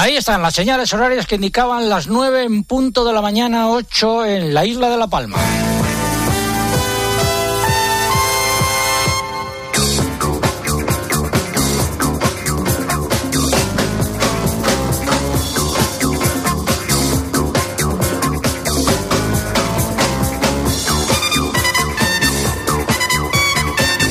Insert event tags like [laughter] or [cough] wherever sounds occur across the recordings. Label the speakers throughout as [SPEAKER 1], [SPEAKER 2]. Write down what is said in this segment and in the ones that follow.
[SPEAKER 1] Ahí están las señales horarias que indicaban las 9 en punto de la mañana, 8 en la isla de La Palma.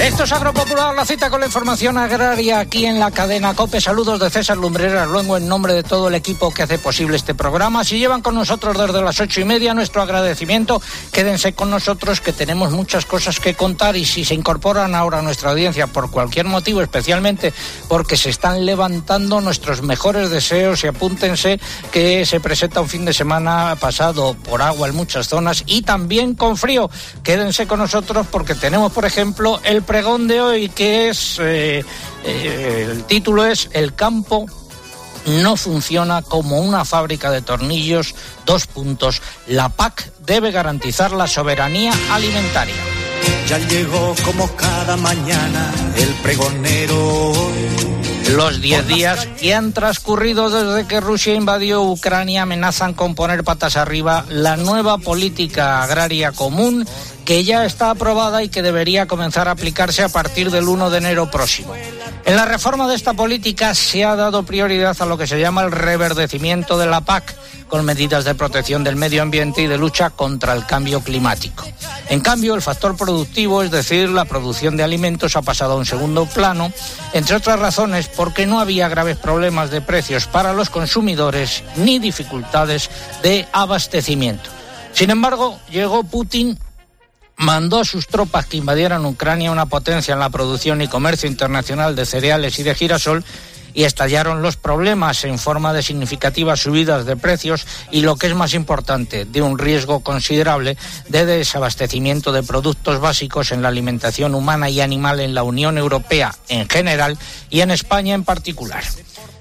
[SPEAKER 1] Esto es Agropopular, la cita con la información agraria aquí en la cadena COPE. Saludos de César Lumbreras, luego en nombre de todo el equipo que hace posible este programa. Si llevan con nosotros desde las ocho y media, nuestro agradecimiento. Quédense con nosotros que tenemos muchas cosas que contar y si se incorporan ahora a nuestra audiencia por cualquier motivo, especialmente porque se están levantando nuestros mejores deseos y apúntense que se presenta un fin de semana pasado por agua en muchas zonas y también con frío. Quédense con nosotros porque tenemos, por ejemplo, el pregón de hoy, que es, eh, eh, el título es El campo no funciona como una fábrica de tornillos, dos puntos. La PAC debe garantizar la soberanía alimentaria.
[SPEAKER 2] Ya llegó como cada mañana el pregonero.
[SPEAKER 1] Los 10 días que han transcurrido desde que Rusia invadió Ucrania amenazan con poner patas arriba la nueva política agraria común que ya está aprobada y que debería comenzar a aplicarse a partir del 1 de enero próximo. En la reforma de esta política se ha dado prioridad a lo que se llama el reverdecimiento de la PAC, con medidas de protección del medio ambiente y de lucha contra el cambio climático. En cambio, el factor productivo, es decir, la producción de alimentos, ha pasado a un segundo plano, entre otras razones porque no había graves problemas de precios para los consumidores ni dificultades de abastecimiento. Sin embargo, llegó Putin mandó a sus tropas que invadieran Ucrania, una potencia en la producción y comercio internacional de cereales y de girasol, y estallaron los problemas en forma de significativas subidas de precios y lo que es más importante, de un riesgo considerable de desabastecimiento de productos básicos en la alimentación humana y animal en la Unión Europea en general y en España en particular.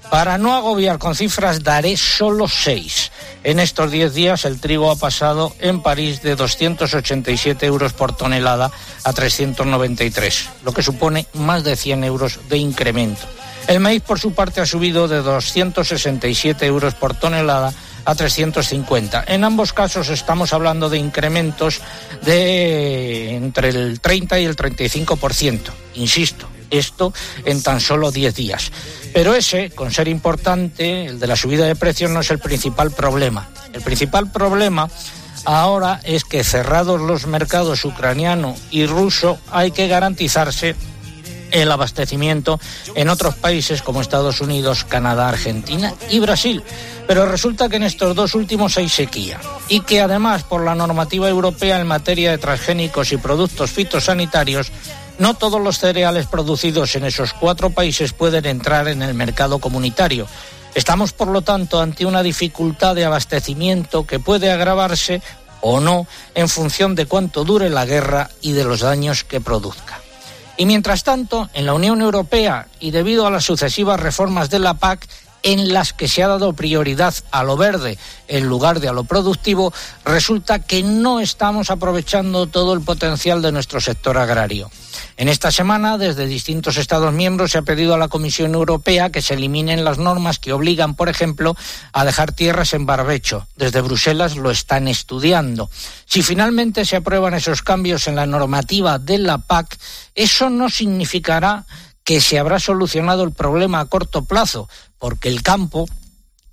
[SPEAKER 1] Para no agobiar con cifras, daré solo seis. En estos diez días el trigo ha pasado en París de 287 euros por tonelada a 393, lo que supone más de 100 euros de incremento. El maíz, por su parte, ha subido de 267 euros por tonelada a 350. En ambos casos estamos hablando de incrementos de entre el 30 y el 35%. Insisto, esto en tan solo 10 días. Pero ese, con ser importante, el de la subida de precios no es el principal problema. El principal problema ahora es que cerrados los mercados ucraniano y ruso hay que garantizarse el abastecimiento en otros países como Estados Unidos, Canadá, Argentina y Brasil. Pero resulta que en estos dos últimos hay sequía y que además por la normativa europea en materia de transgénicos y productos fitosanitarios no todos los cereales producidos en esos cuatro países pueden entrar en el mercado comunitario. Estamos, por lo tanto, ante una dificultad de abastecimiento que puede agravarse o no en función de cuánto dure la guerra y de los daños que produzca. Y mientras tanto, en la Unión Europea y debido a las sucesivas reformas de la PAC, en las que se ha dado prioridad a lo verde en lugar de a lo productivo, resulta que no estamos aprovechando todo el potencial de nuestro sector agrario. En esta semana, desde distintos Estados miembros se ha pedido a la Comisión Europea que se eliminen las normas que obligan, por ejemplo, a dejar tierras en barbecho. Desde Bruselas lo están estudiando. Si finalmente se aprueban esos cambios en la normativa de la PAC, eso no significará que se habrá solucionado el problema a corto plazo, porque el campo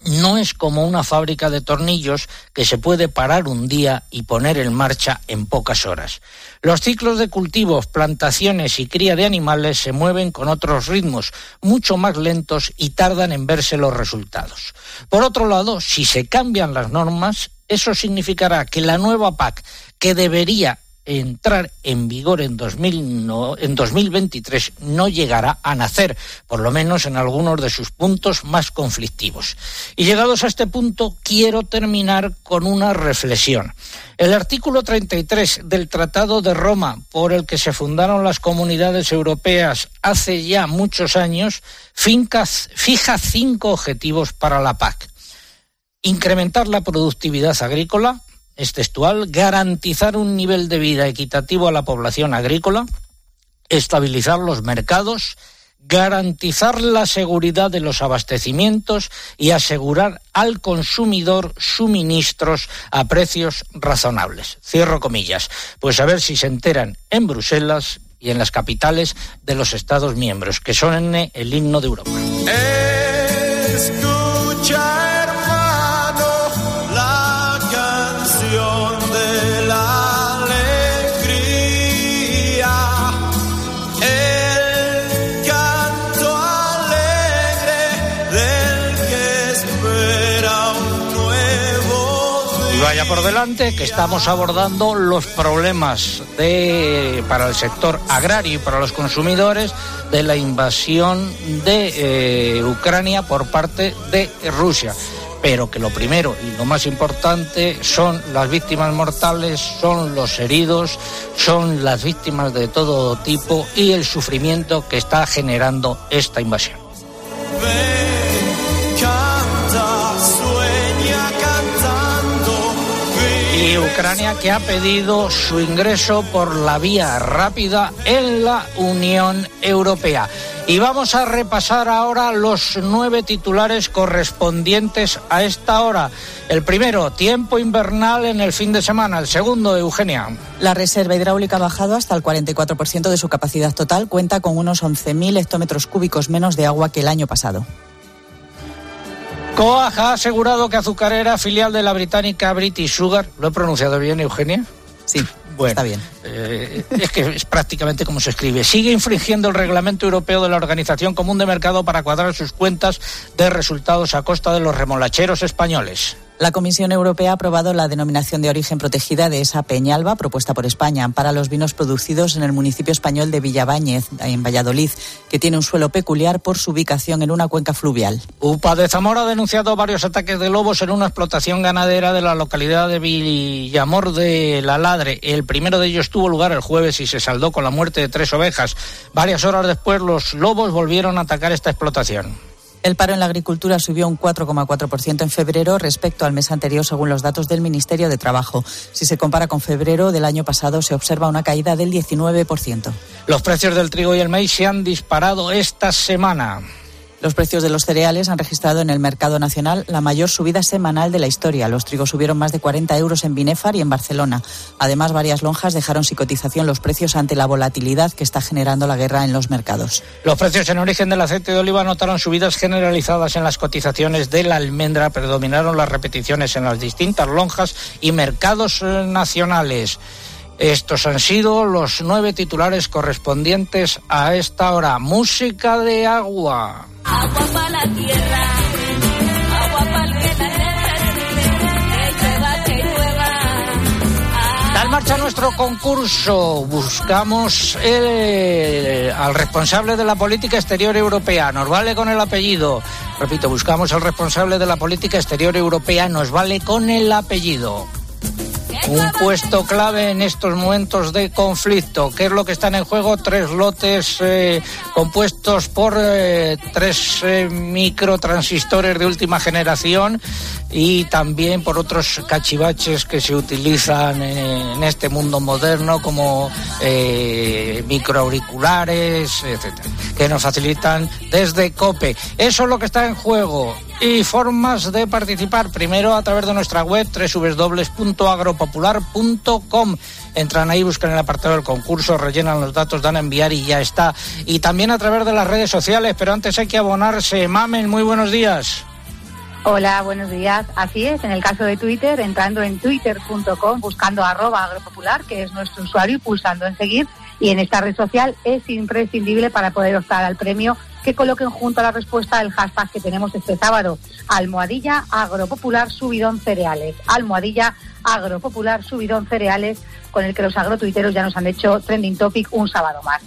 [SPEAKER 1] no es como una fábrica de tornillos que se puede parar un día y poner en marcha en pocas horas. Los ciclos de cultivos, plantaciones y cría de animales se mueven con otros ritmos mucho más lentos y tardan en verse los resultados. Por otro lado, si se cambian las normas, eso significará que la nueva PAC, que debería entrar en vigor en, 2000, no, en 2023 no llegará a nacer, por lo menos en algunos de sus puntos más conflictivos. Y llegados a este punto, quiero terminar con una reflexión. El artículo 33 del Tratado de Roma, por el que se fundaron las comunidades europeas hace ya muchos años, fija cinco objetivos para la PAC. Incrementar la productividad agrícola, es textual, garantizar un nivel de vida equitativo a la población agrícola, estabilizar los mercados, garantizar la seguridad de los abastecimientos y asegurar al consumidor suministros a precios razonables. Cierro comillas. Pues a ver si se enteran en Bruselas y en las capitales de los Estados miembros, que son el himno de Europa. Por delante que estamos abordando los problemas para el sector agrario y para los consumidores de la invasión de eh, Ucrania por parte de Rusia. Pero que lo primero y lo más importante son las víctimas mortales, son los heridos, son las víctimas de todo tipo y el sufrimiento que está generando esta invasión. Ucrania que ha pedido su ingreso por la vía rápida en la Unión Europea. Y vamos a repasar ahora los nueve titulares correspondientes a esta hora. El primero, tiempo invernal en el fin de semana. El segundo, Eugenia.
[SPEAKER 3] La reserva hidráulica ha bajado hasta el 44% de su capacidad total. Cuenta con unos 11.000 hectómetros cúbicos menos de agua que el año pasado.
[SPEAKER 1] Coag ha asegurado que Azucarera, filial de la británica British Sugar, ¿lo he pronunciado bien, Eugenia?
[SPEAKER 3] Sí. Bueno, está bien.
[SPEAKER 1] Eh, es que es prácticamente como se escribe. Sigue infringiendo el reglamento europeo de la Organización Común de Mercado para cuadrar sus cuentas de resultados a costa de los remolacheros españoles.
[SPEAKER 3] La Comisión Europea ha aprobado la denominación de origen protegida de esa Peñalba, propuesta por España, para los vinos producidos en el municipio español de Villabáñez, en Valladolid, que tiene un suelo peculiar por su ubicación en una cuenca fluvial.
[SPEAKER 1] UPA de Zamora ha denunciado varios ataques de lobos en una explotación ganadera de la localidad de Villamor de la Ladre. El primero de ellos tuvo lugar el jueves y se saldó con la muerte de tres ovejas. Varias horas después, los lobos volvieron a atacar esta explotación.
[SPEAKER 3] El paro en la agricultura subió un 4,4% en febrero respecto al mes anterior, según los datos del Ministerio de Trabajo. Si se compara con febrero del año pasado, se observa una caída del 19%.
[SPEAKER 1] Los precios del trigo y el maíz se han disparado esta semana.
[SPEAKER 3] Los precios de los cereales han registrado en el mercado nacional la mayor subida semanal de la historia. Los trigos subieron más de 40 euros en Binefar y en Barcelona. Además, varias lonjas dejaron sin cotización los precios ante la volatilidad que está generando la guerra en los mercados.
[SPEAKER 1] Los precios en origen del aceite de oliva notaron subidas generalizadas en las cotizaciones de la almendra. Predominaron las repeticiones en las distintas lonjas y mercados eh, nacionales. Estos han sido los nueve titulares correspondientes a esta hora. Música de agua. Agua para la tierra, agua para el que llueva, que marcha nuestro concurso. Buscamos al responsable de la política exterior europea. Nos vale con el apellido. Repito, buscamos al responsable de la política exterior europea. Nos vale con el apellido un puesto clave en estos momentos de conflicto. ¿Qué es lo que están en juego? Tres lotes eh, compuestos por eh, tres eh, microtransistores de última generación y también por otros cachivaches que se utilizan en este mundo moderno como microauriculares, etcétera, que nos facilitan desde COPE. Eso es lo que está en juego y formas de participar. Primero a través de nuestra web www.agropopular.com. Entran ahí, buscan el apartado del concurso, rellenan los datos, dan a enviar y ya está. Y también a través de las redes sociales, pero antes hay que abonarse. Mamen, muy buenos días.
[SPEAKER 4] Hola, buenos días. Así es, en el caso de Twitter, entrando en twitter.com, buscando arroba agropopular, que es nuestro usuario, y pulsando en seguir. Y en esta red social es imprescindible para poder optar al premio que coloquen junto a la respuesta el hashtag que tenemos este sábado, almohadilla agropopular subidón cereales, almohadilla agropopular subidón cereales, con el que los agrotuiteros ya nos han hecho trending topic un sábado más.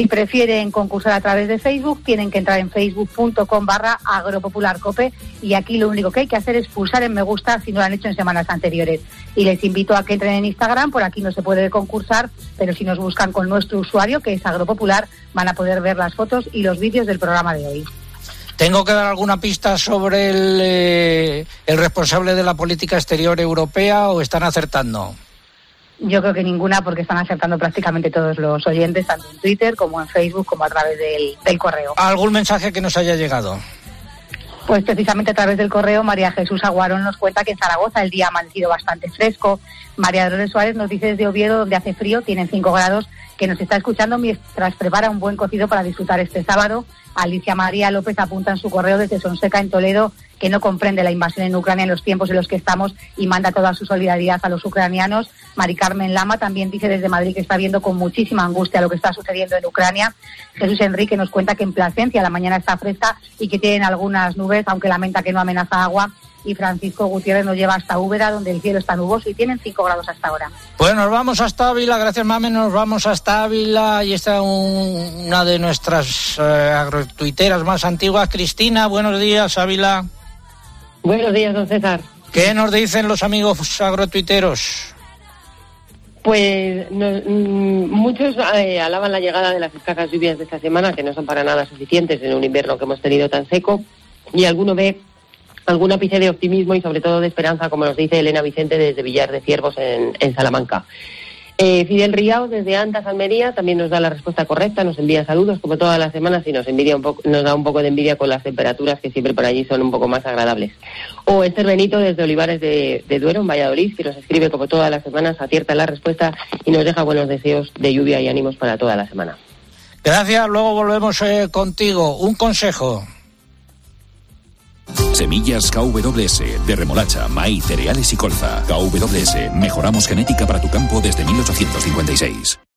[SPEAKER 4] Si prefieren concursar a través de Facebook, tienen que entrar en facebook.com barra agropopularcope y aquí lo único que hay que hacer es pulsar en me gusta si no lo han hecho en semanas anteriores. Y les invito a que entren en Instagram, por aquí no se puede concursar, pero si nos buscan con nuestro usuario, que es agropopular, van a poder ver las fotos y los vídeos del programa de hoy.
[SPEAKER 1] ¿Tengo que dar alguna pista sobre el, eh, el responsable de la política exterior europea o están acertando?
[SPEAKER 4] Yo creo que ninguna, porque están acertando prácticamente todos los oyentes, tanto en Twitter como en Facebook, como a través del, del correo.
[SPEAKER 1] ¿Algún mensaje que nos haya llegado?
[SPEAKER 4] Pues precisamente a través del correo, María Jesús Aguarón nos cuenta que en Zaragoza el día ha amanecido bastante fresco. María Dolores Suárez nos dice desde Oviedo, donde hace frío, tienen 5 grados, que nos está escuchando mientras prepara un buen cocido para disfrutar este sábado. Alicia María López apunta en su correo desde Sonseca, en Toledo, que no comprende la invasión en Ucrania en los tiempos en los que estamos y manda toda su solidaridad a los ucranianos. Mari Carmen Lama también dice desde Madrid que está viendo con muchísima angustia lo que está sucediendo en Ucrania. Jesús Enrique nos cuenta que en Plasencia la mañana está fresca y que tienen algunas nubes, aunque lamenta que no amenaza agua y Francisco Gutiérrez nos lleva hasta Úbeda, donde el cielo está nuboso y tienen 5 grados hasta ahora.
[SPEAKER 1] Pues nos vamos hasta Ávila, gracias Mame, nos vamos hasta Ávila y está una de nuestras eh, agrotuiteras más antiguas, Cristina, buenos días Ávila.
[SPEAKER 5] Buenos días, don César.
[SPEAKER 1] ¿Qué nos dicen los amigos agrotuiteros?
[SPEAKER 5] Pues mm, muchos eh, alaban la llegada de las escasas lluvias de esta semana, que no son para nada suficientes en un invierno que hemos tenido tan seco, y alguno ve algún ápice de optimismo y sobre todo de esperanza, como nos dice Elena Vicente desde Villar de Ciervos en Salamanca. Eh, Fidel Riao, desde Antas, Almería, también nos da la respuesta correcta, nos envía saludos como todas las semanas y nos, envidia un nos da un poco de envidia con las temperaturas que siempre por allí son un poco más agradables. O Esther Benito, desde Olivares de, Duero, en Valladolid, que nos escribe como todas las semanas, acierta la respuesta y nos deja buenos deseos de lluvia y ánimos para toda la semana.
[SPEAKER 1] Gracias, luego volvemos eh, contigo. Un consejo.
[SPEAKER 6] Semillas KWS de remolacha, maíz, cereales y colza. KWS, mejoramos genética para tu campo desde 1856.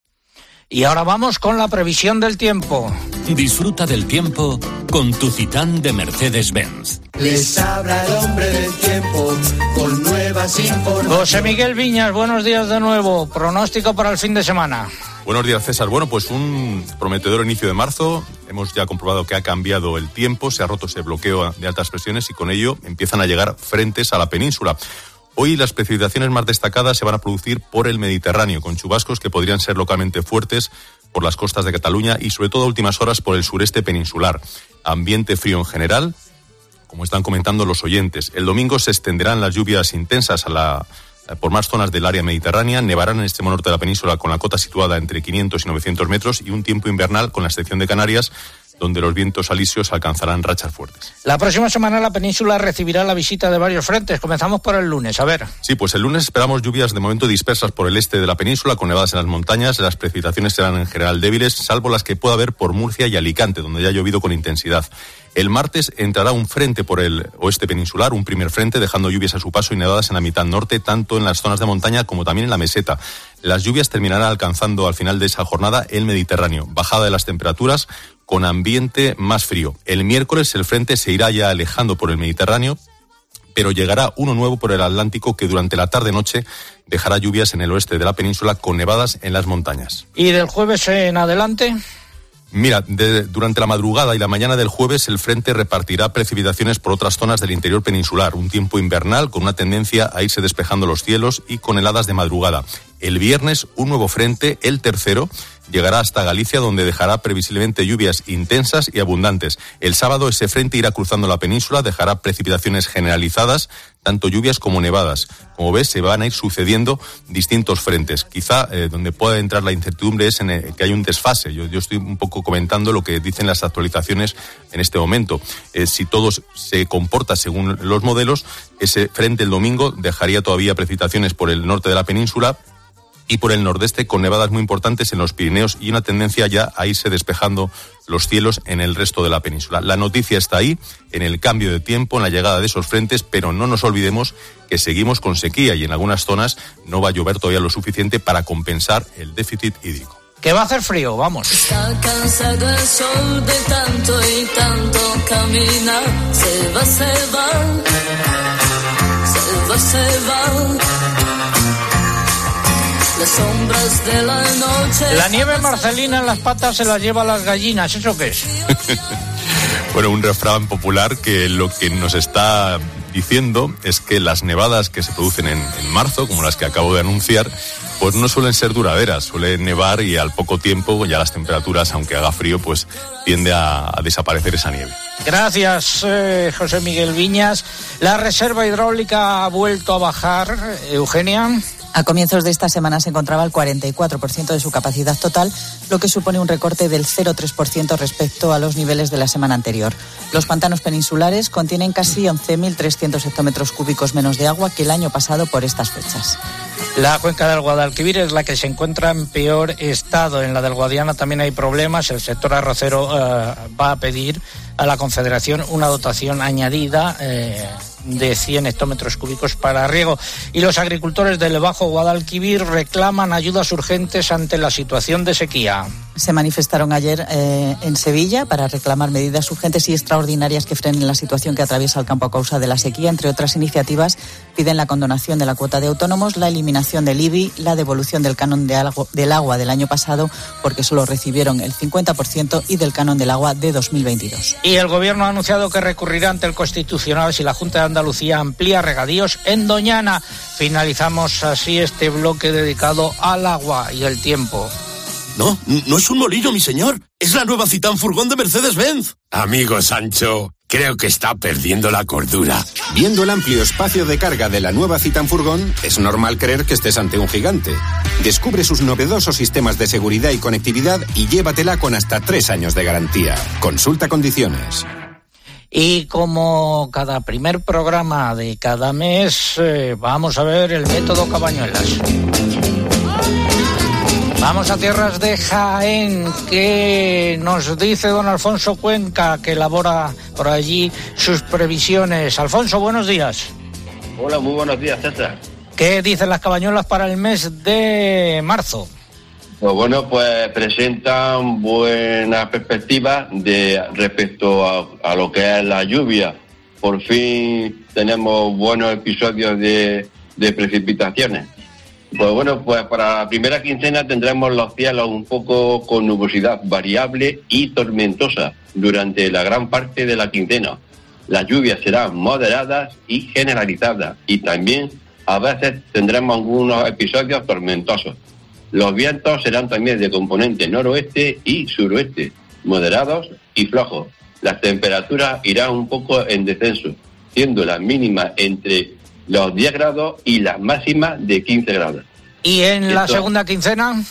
[SPEAKER 1] Y ahora vamos con la previsión del tiempo.
[SPEAKER 6] Disfruta del tiempo con tu Citán de Mercedes-Benz.
[SPEAKER 2] Les habla el hombre del tiempo con nuevas informaciones.
[SPEAKER 1] José Miguel Viñas, buenos días de nuevo. Pronóstico para el fin de semana.
[SPEAKER 7] Buenos días, César. Bueno, pues un prometedor inicio de marzo. Hemos ya comprobado que ha cambiado el tiempo, se ha roto ese bloqueo de altas presiones y con ello empiezan a llegar frentes a la península. Hoy las precipitaciones más destacadas se van a producir por el Mediterráneo, con chubascos que podrían ser localmente fuertes por las costas de Cataluña y sobre todo a últimas horas por el sureste peninsular. Ambiente frío en general, como están comentando los oyentes. El domingo se extenderán las lluvias intensas por más zonas del área mediterránea, nevarán en el extremo norte de la península con la cota situada entre 500 y 900 metros y un tiempo invernal, con la excepción de Canarias, donde los vientos alisios alcanzarán rachas fuertes.
[SPEAKER 1] La próxima semana la península recibirá la visita de varios frentes. Comenzamos por el lunes, a ver.
[SPEAKER 7] Sí, pues el lunes esperamos lluvias de momento dispersas por el este de la península, con nevadas en las montañas. Las precipitaciones serán en general débiles, salvo las que pueda haber por Murcia y Alicante, donde ya ha llovido con intensidad. El martes entrará un frente por el oeste peninsular, un primer frente, dejando lluvias a su paso y nevadas en la mitad norte, tanto en las zonas de montaña como también en la meseta. Las lluvias terminarán alcanzando al final de esa jornada el Mediterráneo, bajada de las temperaturas con ambiente más frío. El miércoles el frente se irá ya alejando por el Mediterráneo, pero llegará uno nuevo por el Atlántico que durante la tarde-noche dejará lluvias en el oeste de la península con nevadas en las montañas.
[SPEAKER 1] ¿Y del jueves en adelante?
[SPEAKER 7] Mira, durante la madrugada y la mañana del jueves el frente repartirá precipitaciones por otras zonas del interior peninsular, un tiempo invernal con una tendencia a irse despejando los cielos y con heladas de madrugada. El viernes un nuevo frente, el tercero, llegará hasta Galicia, donde dejará previsiblemente lluvias intensas y abundantes. El sábado ese frente irá cruzando la península, dejará precipitaciones generalizadas, tanto lluvias como nevadas. Como ves, se van a ir sucediendo distintos frentes. Quizá eh, donde pueda entrar la incertidumbre es en que hay un desfase. Yo, estoy un poco comentando lo que dicen las actualizaciones en este momento. Eh, si todo se comporta según los modelos, ese frente el domingo dejaría todavía precipitaciones por el norte de la península, y por el nordeste con nevadas muy importantes en los Pirineos y una tendencia ya a irse despejando los cielos en el resto de la península. La noticia está ahí, en el cambio de tiempo, en la llegada de esos frentes, pero no nos olvidemos que seguimos con sequía y en algunas zonas no va a llover todavía lo suficiente para compensar el déficit hídrico.
[SPEAKER 1] Que va a hacer frío, vamos.
[SPEAKER 8] Está cansado el sol de tanto y tanto caminar. Se va, se va. Se va, se va la noche.
[SPEAKER 1] La nieve marcelina en las patas se la lleva a las gallinas, ¿eso qué es? [laughs]
[SPEAKER 7] bueno, un refrán popular que lo que nos está diciendo es que las nevadas que se producen en, marzo, como las que acabo de anunciar, pues no suelen ser duraderas, suele nevar y al poco tiempo ya las temperaturas, aunque haga frío, pues tiende a, desaparecer esa nieve.
[SPEAKER 1] Gracias, eh, José Miguel Viñas. La reserva hidráulica ha vuelto a bajar, Eugenia.
[SPEAKER 3] A comienzos de esta semana se encontraba el 44% de su capacidad total, lo que supone un recorte del 0,3% respecto a los niveles de la semana anterior. Los pantanos peninsulares contienen casi 11.300 hectómetros cúbicos menos de agua que el año pasado por estas fechas.
[SPEAKER 1] La cuenca del Guadalquivir es la que se encuentra en peor estado. En la del Guadiana también hay problemas. El sector arrocero eh, va a pedir a la Confederación una dotación añadida. Eh, de 100 hectómetros cúbicos para riego. Y los agricultores del Bajo Guadalquivir reclaman ayudas urgentes ante la situación de sequía.
[SPEAKER 3] Se manifestaron ayer eh, en Sevilla para reclamar medidas urgentes y extraordinarias que frenen la situación que atraviesa el campo a causa de la sequía. Entre otras iniciativas, piden la condonación de la cuota de autónomos, la eliminación del IBI, la devolución del canon de del agua del año pasado, porque solo recibieron el 50%, y del canon del agua de 2022.
[SPEAKER 1] Y el Gobierno ha anunciado que recurrirá ante el Constitucional si la Junta de Andalucía amplía regadíos en Doñana. Finalizamos así este bloque dedicado al agua y el tiempo.
[SPEAKER 9] No, no es un molino, mi señor. Es la nueva Citán Furgón de Mercedes-Benz.
[SPEAKER 10] Amigo Sancho, creo que está perdiendo la cordura.
[SPEAKER 11] Viendo el amplio espacio de carga de la nueva Citan Furgón, es normal creer que estés ante un gigante. Descubre sus novedosos sistemas de seguridad y conectividad y llévatela con hasta tres años de garantía. Consulta condiciones.
[SPEAKER 1] Y como cada primer programa de cada mes, eh, vamos a ver el método Cabañuelas. Vamos a tierras de Jaén, que nos dice don Alfonso Cuenca, que elabora por allí sus previsiones. Alfonso, buenos días.
[SPEAKER 12] Hola, muy buenos días, César.
[SPEAKER 1] ¿Qué dicen las cabañuelas para el mes de marzo?
[SPEAKER 12] Pues bueno, pues presentan buenas perspectivas de respecto a, a lo que es la lluvia. Por fin tenemos buenos episodios de, de precipitaciones. Pues bueno, pues para la primera quincena tendremos los cielos un poco con nubosidad variable y tormentosa durante la gran parte de la quincena. Las lluvias serán moderadas y generalizadas y también a veces tendremos algunos episodios tormentosos. Los vientos serán también de componente noroeste y suroeste, moderados y flojos. Las temperaturas irán un poco en descenso, siendo las mínimas entre los 10 grados y las máximas de 15 grados.
[SPEAKER 1] ¿Y en la segunda quincena?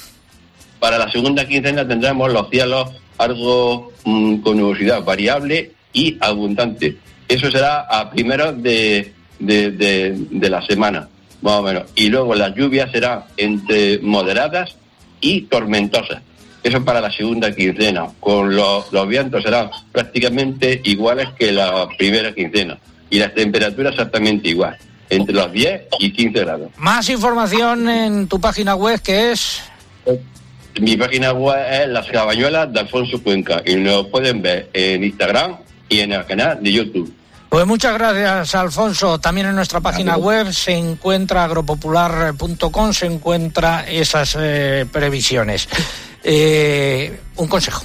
[SPEAKER 12] Para la segunda quincena tendremos los cielos algo mm, con nubosidad variable y abundante. Eso será a primeros de, de, de, de la semana, más o menos. Y luego las lluvias serán entre moderadas y tormentosas. Eso para la segunda quincena. Con los, los vientos serán prácticamente iguales que la primera quincena. Y las temperaturas exactamente igual entre los 10 y 15 grados.
[SPEAKER 1] Más información en tu página web que es...
[SPEAKER 12] Mi página web es Las Cabañuelas de Alfonso Cuenca y lo pueden ver en Instagram y en el canal de YouTube.
[SPEAKER 1] Pues muchas gracias, Alfonso. También en nuestra página web se encuentra agropopular.com, se encuentra esas eh, previsiones. Eh, un consejo.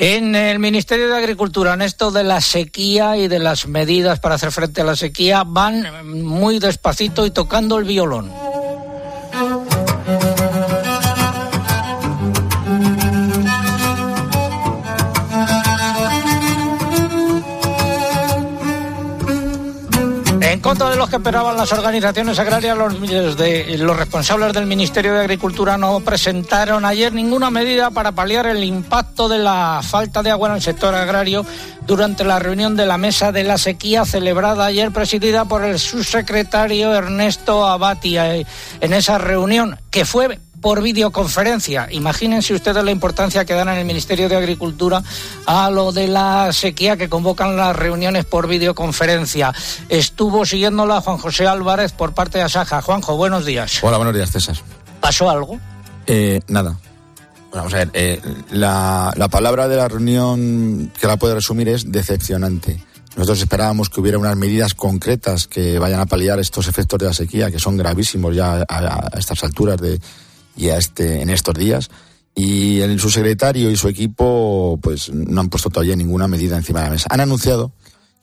[SPEAKER 1] En el Ministerio de Agricultura, en esto de la sequía y de las medidas para hacer frente a la sequía, van muy despacito y tocando el violón. Contra de los que esperaban las organizaciones agrarias, los, los responsables del Ministerio de Agricultura no presentaron ayer ninguna medida para paliar el impacto de la falta de agua en el sector agrario durante la reunión de la Mesa de la Sequía celebrada ayer, presidida por el subsecretario Ernesto Abatia. En esa reunión, que fue por videoconferencia. Imagínense ustedes la importancia que dan en el Ministerio de Agricultura a lo de la sequía que convocan las reuniones por videoconferencia. Estuvo siguiéndola Juan José Álvarez por parte de Asaja. Juanjo, buenos días.
[SPEAKER 13] Hola, buenos días, César.
[SPEAKER 1] ¿Pasó algo?
[SPEAKER 13] Eh, nada. Bueno, vamos a ver, eh, la, la palabra de la reunión que la puede resumir es decepcionante. Nosotros esperábamos que hubiera unas medidas concretas que vayan a paliar estos efectos de la sequía, que son gravísimos ya a, estas alturas de, y este, en estos días. Y el subsecretario y su equipo pues no han puesto todavía ninguna medida encima de la mesa. Han anunciado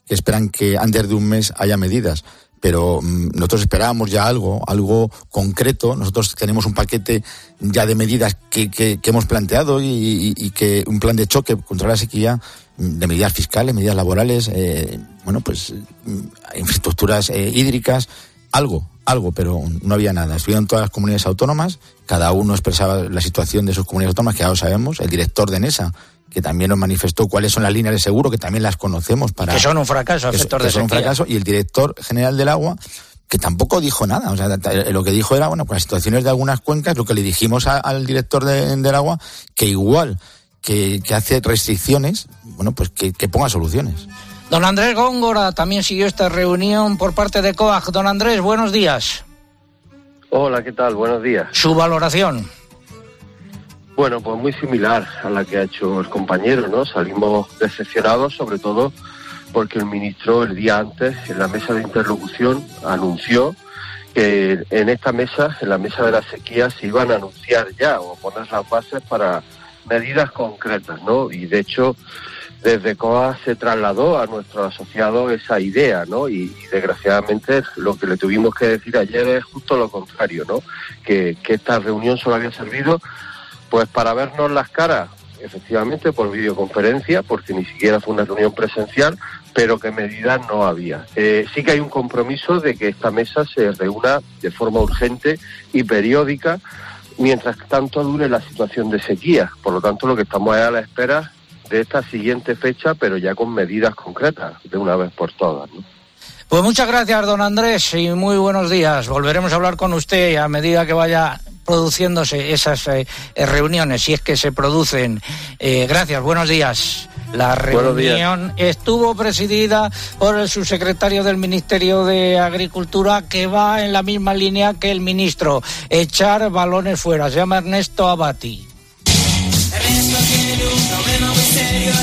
[SPEAKER 13] que esperan que antes de un mes haya medidas pero mm, nosotros esperábamos ya algo, algo concreto. Nosotros tenemos un paquete ya de medidas que, que, hemos planteado y, que un plan de choque contra la sequía, mm, de medidas fiscales, medidas laborales, eh, bueno, pues mm, infraestructuras eh, hídricas, algo, algo, pero no había nada. Estuvieron todas las comunidades autónomas, cada uno expresaba la situación de sus comunidades autónomas, que ya lo sabemos. El director de NESA que también nos manifestó cuáles son las líneas de seguro, que también las conocemos para...
[SPEAKER 1] Que son un fracaso,
[SPEAKER 13] que, que son un fracaso, y el director general del agua, que tampoco dijo nada. O sea, lo que dijo era, bueno, con las situaciones de algunas cuencas, lo que le dijimos al director del agua, que igual que, hace restricciones, bueno, pues que, ponga soluciones.
[SPEAKER 1] Don Andrés Góngora también siguió esta reunión por parte de COAG. Don Andrés, buenos días.
[SPEAKER 14] Hola, ¿qué tal? Buenos días.
[SPEAKER 1] Su valoración.
[SPEAKER 14] Bueno, pues muy similar a la que ha hecho el compañero, ¿no? Salimos decepcionados, sobre todo porque el ministro el día antes, en la mesa de interlocución, anunció que en esta mesa, en la mesa de la sequía, se iban a anunciar ya o poner las bases para medidas concretas, ¿no? Y de hecho, desde COA se trasladó a nuestro asociado esa idea, ¿no? Y, desgraciadamente lo que le tuvimos que decir ayer es justo lo contrario, ¿no? Que, esta reunión solo había servido pues para vernos las caras, efectivamente por videoconferencia, porque ni siquiera fue una reunión presencial, pero que medidas no había. Eh, sí que hay un compromiso de que esta mesa se reúna de forma urgente y periódica mientras tanto dure la situación de sequía. Por lo tanto, lo que estamos es a la espera de esta siguiente fecha, pero ya con medidas concretas, de una vez por todas.
[SPEAKER 1] Pues muchas gracias, don Andrés, y muy buenos días. Volveremos a hablar con usted a medida que vaya produciéndose esas eh, eh, reuniones, si es que se producen. Eh, gracias, buenos días. La reunión estuvo presidida por el subsecretario del Ministerio de Agricultura que va en la misma línea que el ministro, echar balones fuera. Se llama Ernesto Abati. Ernesto tiene un muy serio,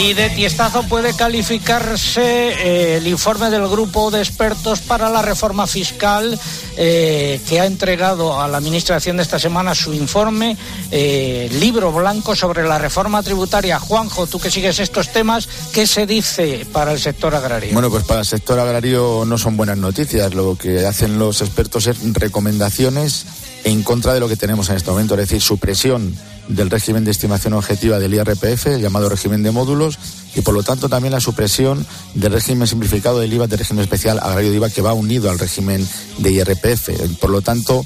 [SPEAKER 1] Y de tiestazo puede calificarse eh, el informe del grupo de expertos para la reforma fiscal eh, que ha entregado a la Administración de esta semana su informe, eh, libro blanco sobre la reforma tributaria. Juanjo, tú que sigues estos temas, ¿qué se dice para el sector agrario?
[SPEAKER 13] Bueno, pues para el sector agrario no son buenas noticias. Lo que hacen los expertos es recomendaciones en contra de lo que tenemos en este momento, es decir, supresión del régimen de estimación objetiva del IRPF, el llamado régimen de módulos, y por lo tanto también la supresión del régimen simplificado del IVA, del régimen especial agrario de IVA, que va unido al régimen de IRPF. Por lo tanto,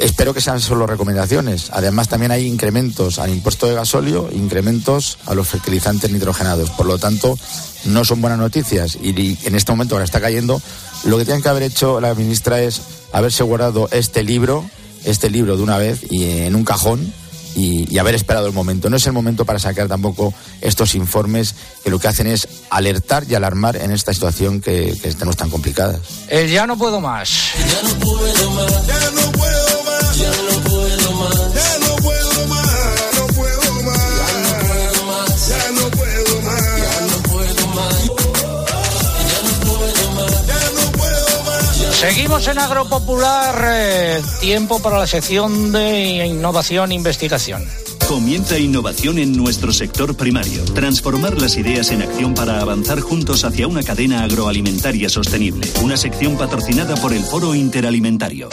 [SPEAKER 13] espero que sean solo recomendaciones. Además, también hay incrementos al impuesto de gasóleo, incrementos a los fertilizantes nitrogenados. Por lo tanto, no son buenas noticias. Y en este momento, ahora está cayendo, lo que tiene que haber hecho la ministra es haberse guardado este libro, este libro de una vez y en un cajón y, haber esperado el momento. No es el momento para sacar tampoco estos informes que lo que hacen es alertar y alarmar en esta situación que, que tenemos tan complicada.
[SPEAKER 1] El ya no puedo más. Ya no puedo más. Ya no puedo más. Ya no Seguimos en Agropopular. Eh, tiempo para la sección de innovación e investigación.
[SPEAKER 15] Comienza innovación en nuestro sector primario. Transformar las ideas en acción para avanzar juntos hacia una cadena agroalimentaria sostenible. Una sección patrocinada por el Foro Interalimentario.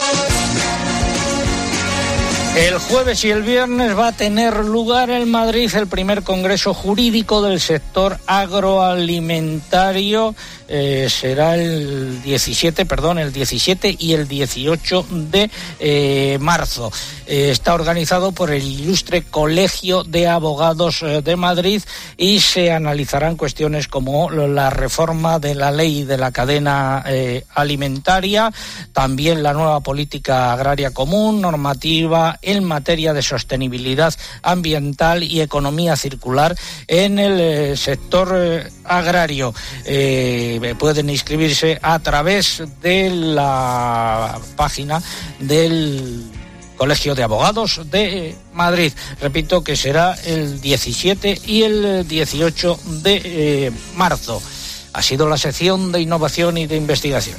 [SPEAKER 1] El jueves y el viernes va a tener lugar en Madrid el primer Congreso Jurídico del Sector Agroalimentario eh, será el 17, perdón, el 17 y el 18 de eh, marzo. Eh, está organizado por el Ilustre Colegio de Abogados de Madrid y se analizarán cuestiones como la reforma de la ley de la cadena alimentaria, también la nueva política agraria común, normativa en materia de sostenibilidad ambiental y economía circular en el eh, sector eh, agrario. Eh, pueden inscribirse a través de la página del Colegio de Abogados de Madrid. Repito que será el 17 y el 18 de marzo. Ha sido la sección de innovación y de investigación.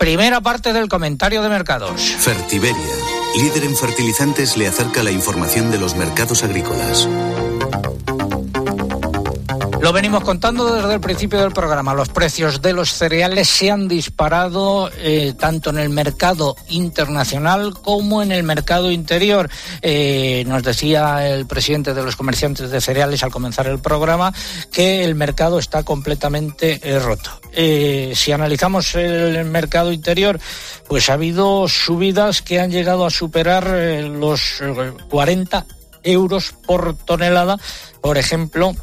[SPEAKER 1] Primera parte del comentario de mercados.
[SPEAKER 16] Fertiberia, líder en fertilizantes, le acerca la información de los mercados agrícolas.
[SPEAKER 1] Lo venimos contando desde el principio del programa. Los precios de los cereales se han disparado eh, tanto en el mercado internacional como en el mercado interior. Eh, nos decía el presidente de los comerciantes de cereales al comenzar el programa que el mercado está completamente eh, roto. si analizamos el mercado interior, pues ha habido subidas que han llegado a superar los 40 euros por tonelada. Por ejemplo,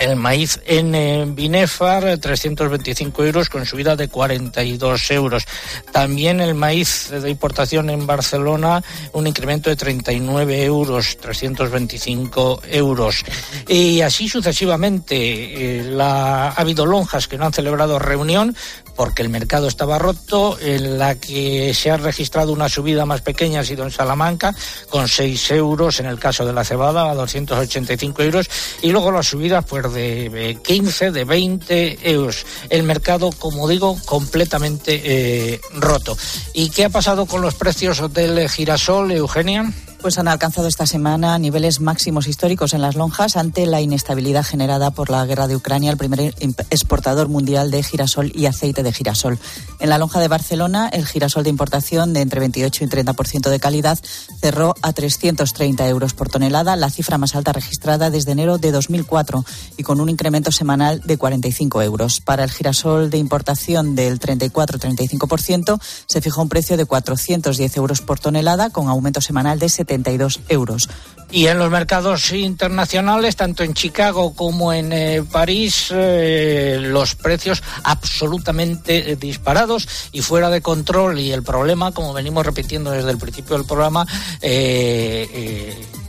[SPEAKER 1] el maíz en Binefar, 325 euros con subida de 42 euros. También el maíz de importación en Barcelona, un incremento de 39 euros, 325 euros. Y así sucesivamente. Eh, ha habido lonjas que no han celebrado reunión porque el mercado estaba roto, en la que se ha registrado una subida más pequeña ha sido en Salamanca, con 6 euros en el caso de la cebada, a 285 euros, y luego las subidas pues de 15, de 20 euros. El mercado, como digo, completamente eh, roto. ¿Y qué ha pasado con los precios del girasol, Eugenia?
[SPEAKER 3] Pues han alcanzado esta semana niveles máximos históricos en las lonjas ante la inestabilidad generada por la guerra de Ucrania, el primer exportador mundial de girasol y aceite de girasol. En la lonja de Barcelona, el girasol de importación de entre 28 y 30% de calidad cerró a 330 euros por tonelada, la cifra más alta registrada desde enero de 2004 y con un incremento semanal de 45 euros. Para el girasol de importación del 34-35% se fijó un precio de 410 euros por tonelada con aumento semanal de 70 euros.
[SPEAKER 1] Y en los mercados internacionales, tanto en Chicago como en eh, París, eh, los precios absolutamente eh, disparados y fuera de control. Y el problema, como venimos repitiendo desde el principio del programa,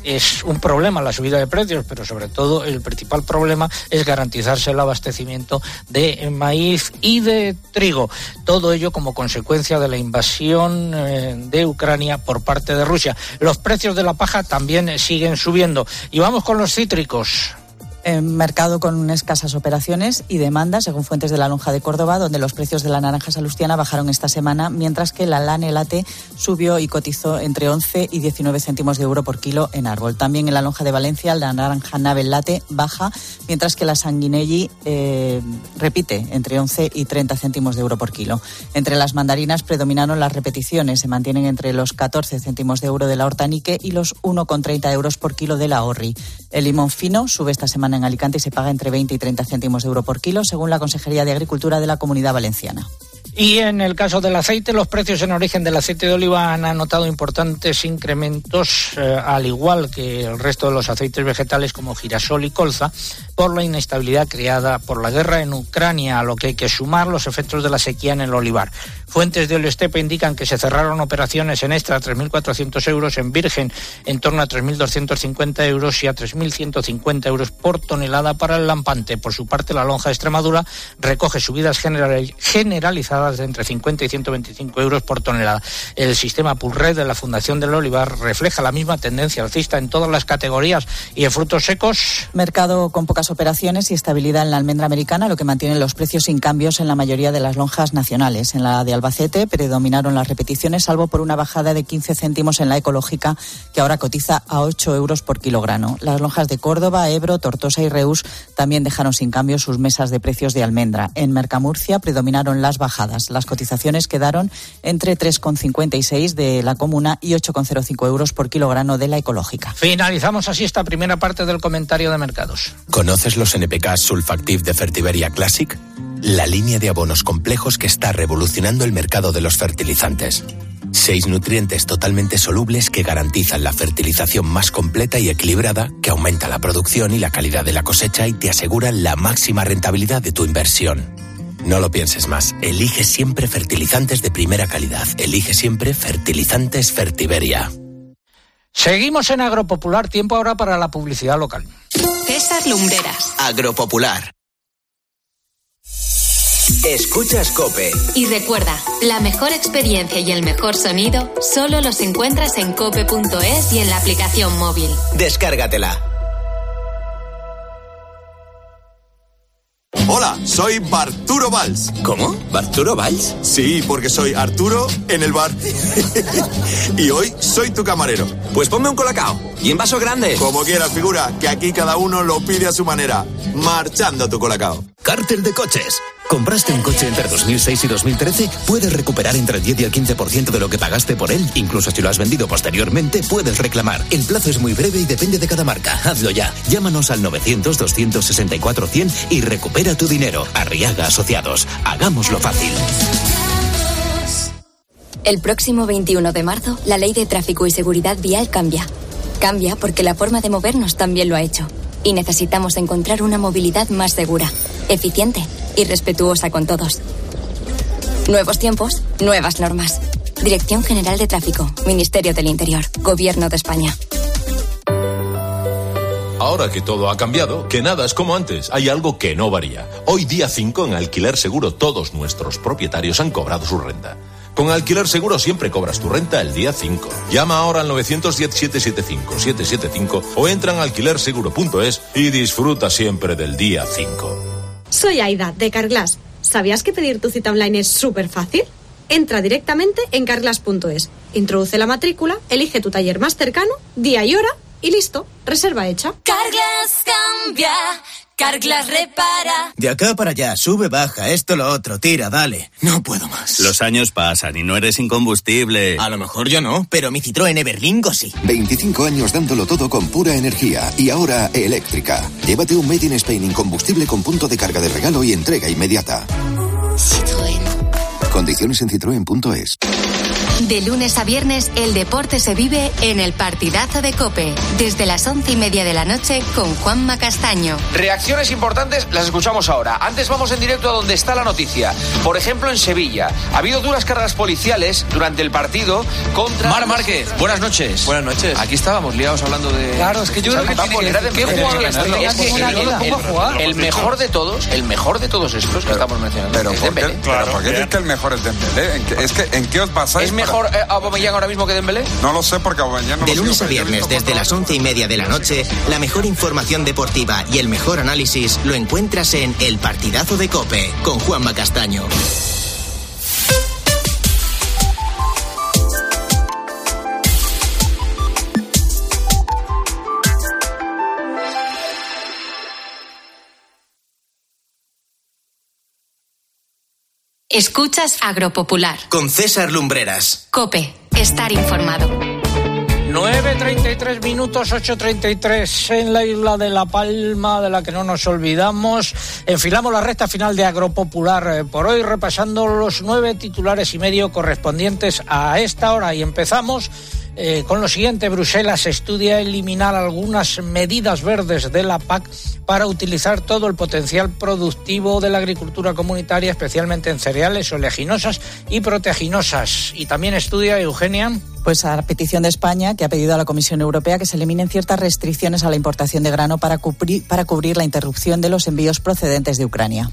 [SPEAKER 1] es un problema la subida de precios, pero sobre todo el principal problema es garantizarse el abastecimiento de maíz y de trigo. Todo ello como consecuencia de la invasión eh, de Ucrania por parte de Rusia. Los precios de la paja también siguen subiendo. Y vamos con los cítricos
[SPEAKER 3] mercado con escasas operaciones y demanda, según fuentes de la lonja de Córdoba, donde los precios de la naranja salustiana bajaron esta semana, mientras que la lane late subió y cotizó entre 11 y 19 céntimos de euro por kilo en árbol. También en la lonja de Valencia, la naranja nave late baja, mientras que la sanguinelli eh, repite entre 11 y 30 céntimos de euro por kilo. Entre las mandarinas predominaron las repeticiones, se mantienen entre los 14 céntimos de euro de la hortanique y los 1,30 euros por kilo de la horri. El limón fino sube esta semana en Alicante y se paga entre 20 y 30 céntimos de euro por kilo, según la Consejería de Agricultura de la Comunidad Valenciana.
[SPEAKER 1] Y en el caso del aceite, los precios en origen del aceite de oliva han anotado importantes incrementos, eh, al igual que el resto de los aceites vegetales como girasol y colza, por la inestabilidad creada por la guerra en Ucrania, a lo que hay que sumar los efectos de la sequía en el olivar. Fuentes de Olestepe indican que se cerraron operaciones en extra a 3.400 euros, en virgen en torno a 3.250 euros y a 3.150 euros por tonelada para el lampante. Por su parte, la lonja de Extremadura recoge subidas generalizadas de entre 50 y 125 euros por tonelada. El sistema Pulred de la Fundación del Olivar refleja la misma tendencia alcista en todas las categorías y en frutos secos.
[SPEAKER 3] Mercado con pocas operaciones y estabilidad en la almendra americana, lo que mantiene los precios sin cambios en la mayoría de las lonjas nacionales. En la de Albacete predominaron las repeticiones, salvo por una bajada de 15 céntimos en la ecológica, que ahora cotiza a 8 euros por kilogramo. Las lonjas de Córdoba, Ebro, Tortosa y Reus también dejaron sin cambio sus mesas de precios de almendra. En Mercamurcia predominaron las bajadas. Las cotizaciones quedaron entre 3,56 de la comuna y 8,05 euros por kilogramo de la ecológica.
[SPEAKER 1] Finalizamos así esta primera parte del comentario de mercados.
[SPEAKER 17] ¿Conoces los NPK Sulfactive de Fertiberia Classic? La línea de abonos complejos que está revolucionando el mercado de los fertilizantes. Seis nutrientes totalmente solubles que garantizan la fertilización más completa y equilibrada, que aumenta la producción y la calidad de la cosecha y te aseguran la máxima rentabilidad de tu inversión. No lo pienses más. Elige siempre fertilizantes de primera calidad. Elige siempre fertilizantes Fertiberia.
[SPEAKER 1] Seguimos en Agropopular, tiempo ahora para la publicidad local.
[SPEAKER 18] César Lumbreras.
[SPEAKER 17] Agropopular. Escuchas Cope.
[SPEAKER 18] Y recuerda, la mejor experiencia y el mejor sonido solo los encuentras en cope.es y en la aplicación móvil.
[SPEAKER 17] Descárgatela.
[SPEAKER 19] Hola, soy Barturo Valls.
[SPEAKER 17] ¿Cómo? ¿Barturo Valls?
[SPEAKER 19] Sí, porque soy Arturo en el bar. [laughs] y hoy soy tu camarero.
[SPEAKER 17] Pues ponme un colacao. Y en vaso grande.
[SPEAKER 19] Como quieras, figura, que aquí cada uno lo pide a su manera. Marchando tu colacao.
[SPEAKER 20] Cártel de coches. ¿Compraste un coche entre 2006 y 2013? Puedes recuperar entre el 10 y el 15% de lo que pagaste por él. Incluso si lo has vendido posteriormente, puedes reclamar. El plazo es muy breve y depende de cada marca. Hazlo ya. Llámanos al 900-264-100 y recupera tu dinero. Arriaga Asociados. Hagámoslo fácil.
[SPEAKER 18] El próximo 21 de marzo, la ley de tráfico y seguridad vial cambia. Cambia porque la forma de movernos también lo ha hecho. Y necesitamos encontrar una movilidad más segura, eficiente y respetuosa con todos. Nuevos tiempos, nuevas normas. Dirección General de Tráfico, Ministerio del Interior, Gobierno de España.
[SPEAKER 21] Ahora que todo ha cambiado, que nada es como antes, hay algo que no varía. Hoy día 5 en Alquiler Seguro todos nuestros propietarios han cobrado su renta. Con Alquiler Seguro siempre cobras tu renta el día 5. Llama ahora al 910-775-775 o entra en alquilerseguro.es y disfruta siempre del día 5.
[SPEAKER 22] Soy Aida, de Carglass. ¿Sabías que pedir tu cita online es súper fácil? Entra directamente en carglass.es, introduce la matrícula, elige tu taller más cercano, día y hora y listo, reserva hecha.
[SPEAKER 8] Carglass cambia, Carglass repara.
[SPEAKER 23] De acá para allá, sube, baja, esto, lo otro, tira, dale. No puedo más.
[SPEAKER 24] Los años pasan y no eres incombustible.
[SPEAKER 23] A lo mejor yo no, pero mi Citroën Everlingo sí.
[SPEAKER 25] 25 años dándolo todo con pura energía y ahora eléctrica. Llévate un Made in Spain incombustible con punto de carga de regalo y entrega inmediata.
[SPEAKER 18] Citroën.
[SPEAKER 25] Condiciones en citroen.es.
[SPEAKER 18] De lunes a viernes, el deporte se vive en el partidazo de Cope, desde las once y media de la noche con Juanma Castaño.
[SPEAKER 26] Reacciones importantes las escuchamos ahora. Antes vamos en directo a donde está la noticia. Por ejemplo, en Sevilla. Ha habido duras cargas policiales durante el partido contra. Mar Márquez, buenas noches.
[SPEAKER 27] Buenas noches.
[SPEAKER 26] Aquí estábamos liados hablando de.
[SPEAKER 27] Claro, es que yo creo que tiene que-
[SPEAKER 26] ¿Qué
[SPEAKER 27] tiene que
[SPEAKER 26] jugador
[SPEAKER 27] ganarlo.
[SPEAKER 26] es que
[SPEAKER 27] ¿Cómo
[SPEAKER 26] el-
[SPEAKER 27] va a jugar?
[SPEAKER 26] el, el mejor de todos, el mejor de todos estos que estamos mencionando.
[SPEAKER 28] Pero
[SPEAKER 26] es
[SPEAKER 28] ¿por qué,
[SPEAKER 26] Dembélé.
[SPEAKER 28] pero ¿por qué dices que el mejor es Dembélé? ¿En qué, es que, ¿en qué os basáis?
[SPEAKER 26] ¿Es mejor eh, Aubameyang ahora mismo que Dembélé?
[SPEAKER 28] No lo sé porque Aubameyang no
[SPEAKER 23] De
[SPEAKER 28] lo
[SPEAKER 23] lunes
[SPEAKER 28] sigo,
[SPEAKER 23] a viernes, desde las once y media de la noche, la mejor información deportiva y el mejor análisis lo encuentras en El Partidazo de Cope, con Juanma Castaño.
[SPEAKER 18] Escuchas Agropopular.
[SPEAKER 23] Con César Lumbreras.
[SPEAKER 18] Cope, estar informado.
[SPEAKER 1] 9.33 minutos, 8.33 en la isla de La Palma, de la que no nos olvidamos. Enfilamos la recta final de Agropopular eh, por hoy, repasando los nueve titulares y medio correspondientes a esta hora. Y empezamos eh, con lo siguiente. Bruselas estudia eliminar algunas medidas verdes de la PAC para utilizar todo el potencial productivo de la agricultura comunitaria, especialmente en cereales, oleaginosas y proteaginosas. Y también estudia Eugenia.
[SPEAKER 3] Pues a la petición de España, que ha pedido a la Comisión Europea que se eliminen ciertas restricciones a la importación de grano para cubrir, para cubrir la interrupción de los envíos procedentes de Ucrania.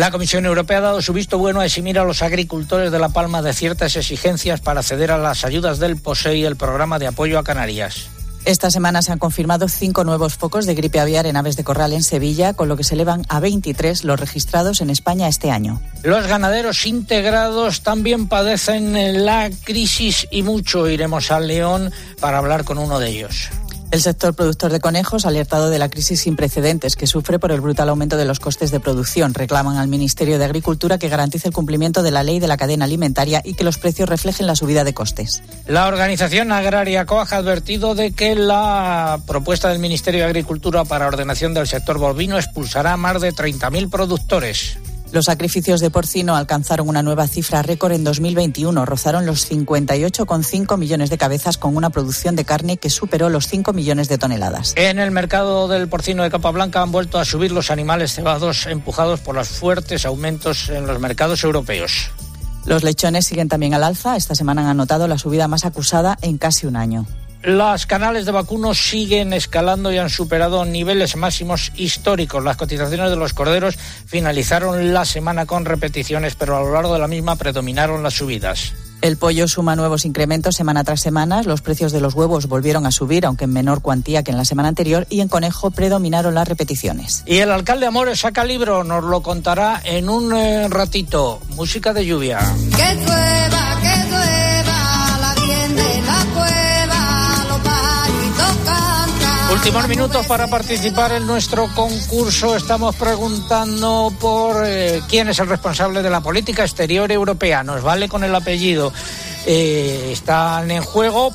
[SPEAKER 1] La Comisión Europea ha dado su visto bueno a eximir a los agricultores de La Palma de ciertas exigencias para acceder a las ayudas del POSEI y el programa de apoyo a Canarias.
[SPEAKER 3] Esta semana se han confirmado cinco nuevos focos de gripe aviar en aves de corral en Sevilla, con lo que se elevan a 23 los registrados en España este año.
[SPEAKER 1] Los ganaderos integrados también padecen la crisis y mucho. Iremos a León para hablar con uno de ellos.
[SPEAKER 3] El sector productor de conejos ha alertado de la crisis sin precedentes que sufre por el brutal aumento de los costes de producción. Reclaman al Ministerio de Agricultura que garantice el cumplimiento de la ley de la cadena alimentaria y que los precios reflejen la subida de costes.
[SPEAKER 1] La organización agraria COAG ha advertido de que la propuesta del Ministerio de Agricultura para ordenación del sector bovino expulsará a más de 30.000 productores.
[SPEAKER 3] Los sacrificios de porcino alcanzaron una nueva cifra récord en 2021. Rozaron los 58,5 millones de cabezas con una producción de carne que superó los 5 millones de toneladas.
[SPEAKER 1] En el mercado del porcino de capa blanca han vuelto a subir los animales cebados empujados por los fuertes aumentos en los mercados europeos.
[SPEAKER 3] Los lechones siguen también al alza. Esta semana han anotado la subida más acusada en casi un año.
[SPEAKER 1] Las canales de vacunos siguen escalando y han superado niveles máximos históricos. Las cotizaciones de los corderos finalizaron la semana con repeticiones, pero a lo largo de la misma predominaron las subidas.
[SPEAKER 3] El pollo suma nuevos incrementos semana tras semana. Los precios de los huevos volvieron a subir, aunque en menor cuantía que en la semana anterior, y en conejo predominaron las repeticiones.
[SPEAKER 1] Y el alcalde Amores saca libro, nos lo contará en un eh, ratito. Música de lluvia.
[SPEAKER 29] Que llueva, que
[SPEAKER 1] Últimos minutos para participar en nuestro concurso. Estamos preguntando por eh, quién es el responsable de la política exterior europea. Nos vale con el apellido. Eh, están en juego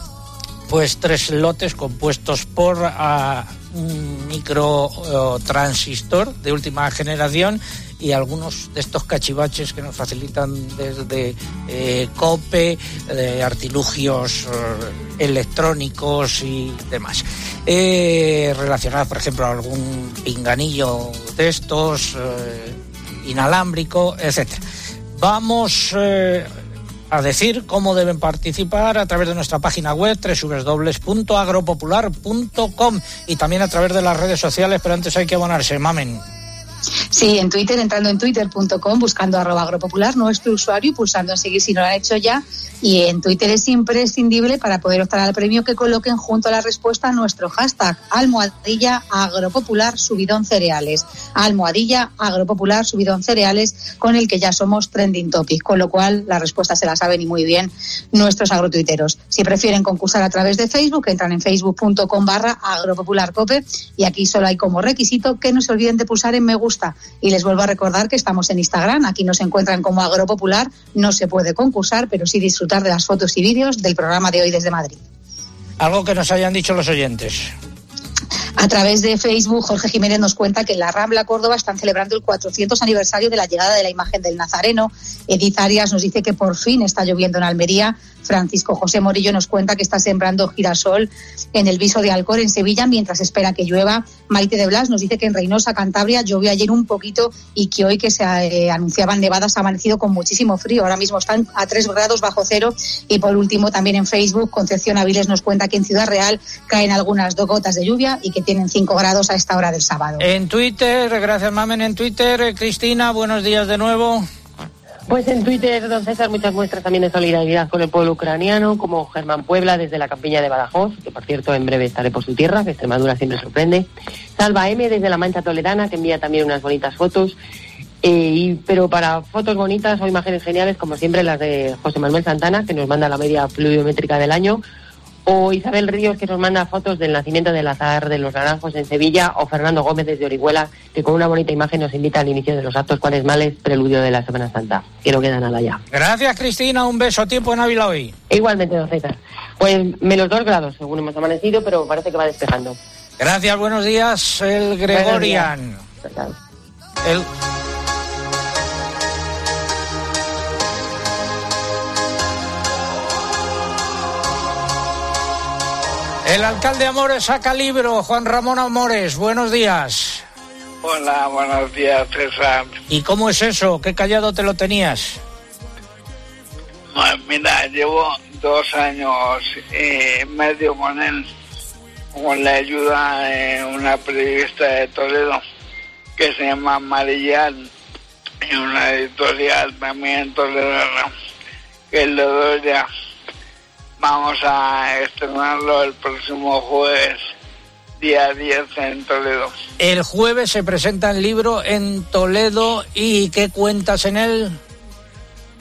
[SPEAKER 1] pues tres lotes compuestos por ah, un microtransistor de última generación y algunos de estos cachivaches que nos facilitan desde eh, COPE, de artilugios eh, electrónicos y demás. Eh, relacionados, por ejemplo, algún pinganillo de estos, eh, inalámbrico, etcétera. Vamos eh, a decir cómo deben participar a través de nuestra página web www.agropopular.com y también a través de las redes sociales, pero antes hay que abonarse, mamen.
[SPEAKER 4] Sí, en Twitter, entrando en twitter.com, buscando arroba agropopular, nuestro usuario y pulsando en seguir si no lo han hecho ya. Y en Twitter es imprescindible para poder optar al premio que coloquen junto a la respuesta nuestro hashtag almohadilla agropopular subidón cereales. Almohadilla agropopular subidón cereales con el que ya somos trending topic, con lo cual la respuesta se la saben y muy bien nuestros agrotuiteros. Si prefieren concursar a través de Facebook, entran en facebook.com barra agropopularcope y aquí solo hay como requisito que no se olviden de pulsar en me gusta. Y les vuelvo a recordar que estamos en Instagram, aquí nos encuentran como agropopular, no se puede concursar, pero sí disfrutar de las fotos y vídeos del programa de hoy desde Madrid.
[SPEAKER 1] Algo que nos hayan dicho los oyentes.
[SPEAKER 4] A través de Facebook, Jorge Jiménez nos cuenta que en la Rambla Córdoba están celebrando el 400 aniversario de la llegada de la imagen del Nazareno. Edith Arias nos dice que por fin está lloviendo en Almería. Francisco José Morillo nos cuenta que está sembrando girasol en el viso de Alcor, en Sevilla, mientras espera que llueva. Maite de Blas nos dice que en Reynosa, Cantabria, llovió ayer un poquito y que hoy que se eh, anunciaban nevadas ha amanecido con muchísimo frío. Ahora mismo están a 3 grados bajo cero. Y por último, también en Facebook, Concepción Aviles nos cuenta que en Ciudad Real caen algunas dos gotas de lluvia y que tienen 5 grados a esta hora del sábado.
[SPEAKER 1] En Twitter, gracias Mamen, en Twitter, eh, Cristina, buenos días de nuevo.
[SPEAKER 30] Pues en Twitter, don César, muchas muestras también de solidaridad con el pueblo ucraniano, como Germán Puebla desde la campiña de Badajoz, que por cierto en breve estaré por su tierra, que Extremadura siempre sorprende. Salva M desde la Mancha Toledana, que envía también unas bonitas fotos. Eh, y- pero para fotos bonitas o imágenes geniales, como siempre, las de José Manuel Santana, que nos manda la media pluviométrica del año, o Isabel Ríos, que nos manda fotos del nacimiento del azar de los naranjos en Sevilla, o Fernando Gómez desde Orihuela, que con una bonita imagen nos invita al inicio de los actos cuaresmales, preludio de la Semana Santa, que no queda nada ya.
[SPEAKER 1] Gracias Cristina, un beso, tiempo en Ávila hoy.
[SPEAKER 30] Igualmente, don César. Pues menos dos grados, según hemos amanecido, pero parece que va despejando.
[SPEAKER 1] Gracias, buenos días, el Gregorian. El... El alcalde Amores saca libro, Juan Ramón Amores, buenos días.
[SPEAKER 31] Hola, buenos días, César.
[SPEAKER 1] ¿Y cómo es eso? ¿Qué callado te lo tenías?
[SPEAKER 31] Mira, llevo dos años y medio con él, con la ayuda de una periodista de Toledo que se llama Marillán y una editorial también en Toledo que es Lodoria. Vamos a estrenarlo el próximo jueves, día 10 en Toledo.
[SPEAKER 1] El jueves se presenta el libro en Toledo y ¿qué cuentas en él?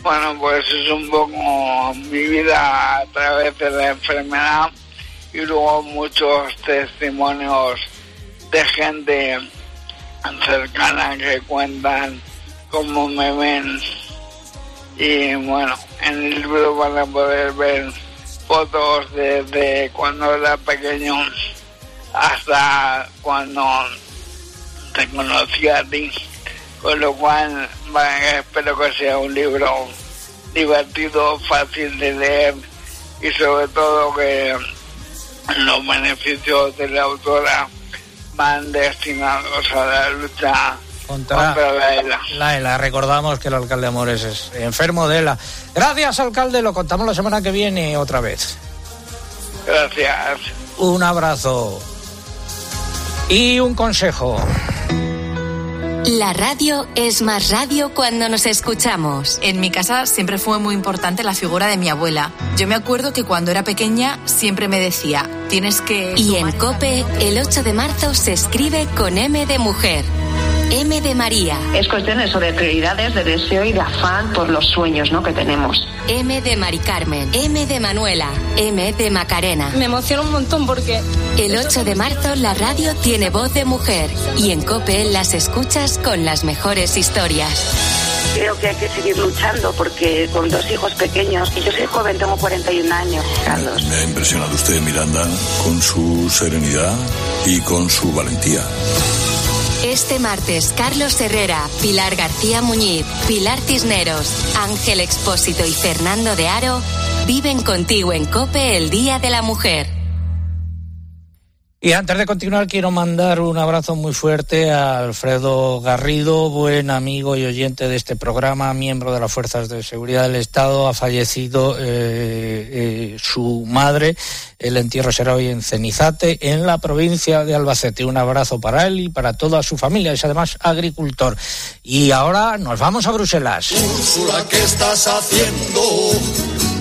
[SPEAKER 31] Bueno, pues es un poco mi vida a través de la enfermedad y luego muchos testimonios de gente cercana que cuentan cómo me ven. Y bueno, en el libro van a poder ver fotos desde cuando era pequeño hasta cuando te conocí a ti. Con lo cual espero que sea un libro divertido, fácil de leer y sobre todo que los beneficios de la autora van destinados a la lucha
[SPEAKER 1] Contra,
[SPEAKER 31] contra la ELA.
[SPEAKER 1] la ELA. Recordamos que el alcalde Amores es enfermo de ELA. Gracias, alcalde. Lo contamos la semana que viene otra vez.
[SPEAKER 31] Gracias.
[SPEAKER 1] Un abrazo. Y un consejo.
[SPEAKER 32] La radio es más radio cuando nos escuchamos.
[SPEAKER 33] En mi casa siempre fue muy importante la figura de mi abuela. Yo me acuerdo que cuando era pequeña siempre me decía, tienes que...
[SPEAKER 32] Y en Cope, el 8 de marzo se escribe con M de mujer. M de María.
[SPEAKER 34] Es cuestión eso de prioridades, de deseo y de afán por los sueños ¿no? que tenemos.
[SPEAKER 32] M de Mari Carmen. M de Manuela. M de Macarena.
[SPEAKER 22] Me emociona un montón porque...
[SPEAKER 32] El 8 de marzo la radio tiene voz de mujer y en Cope las escuchas con las mejores historias.
[SPEAKER 35] Creo que hay que seguir luchando porque con dos hijos pequeños, y yo soy joven, tengo 41 años, Carlos.
[SPEAKER 36] Me ha impresionado usted, Miranda, con su serenidad y con su valentía.
[SPEAKER 32] Este martes, Carlos Herrera, Pilar García Muñiz, Pilar Tisneros, Ángel Expósito y Fernando de Aro viven contigo en Cope el Día de la Mujer.
[SPEAKER 1] Y antes de continuar, quiero mandar un abrazo muy fuerte a Alfredo Garrido, buen amigo y oyente de este programa, miembro de las Fuerzas de Seguridad del Estado. Ha fallecido eh, eh, su madre. El entierro será hoy en Cenizate, en la provincia de Albacete. Un abrazo para él y para toda su familia. Es además agricultor. Y ahora nos vamos a Bruselas.
[SPEAKER 37] Úrsula, ¿qué estás haciendo?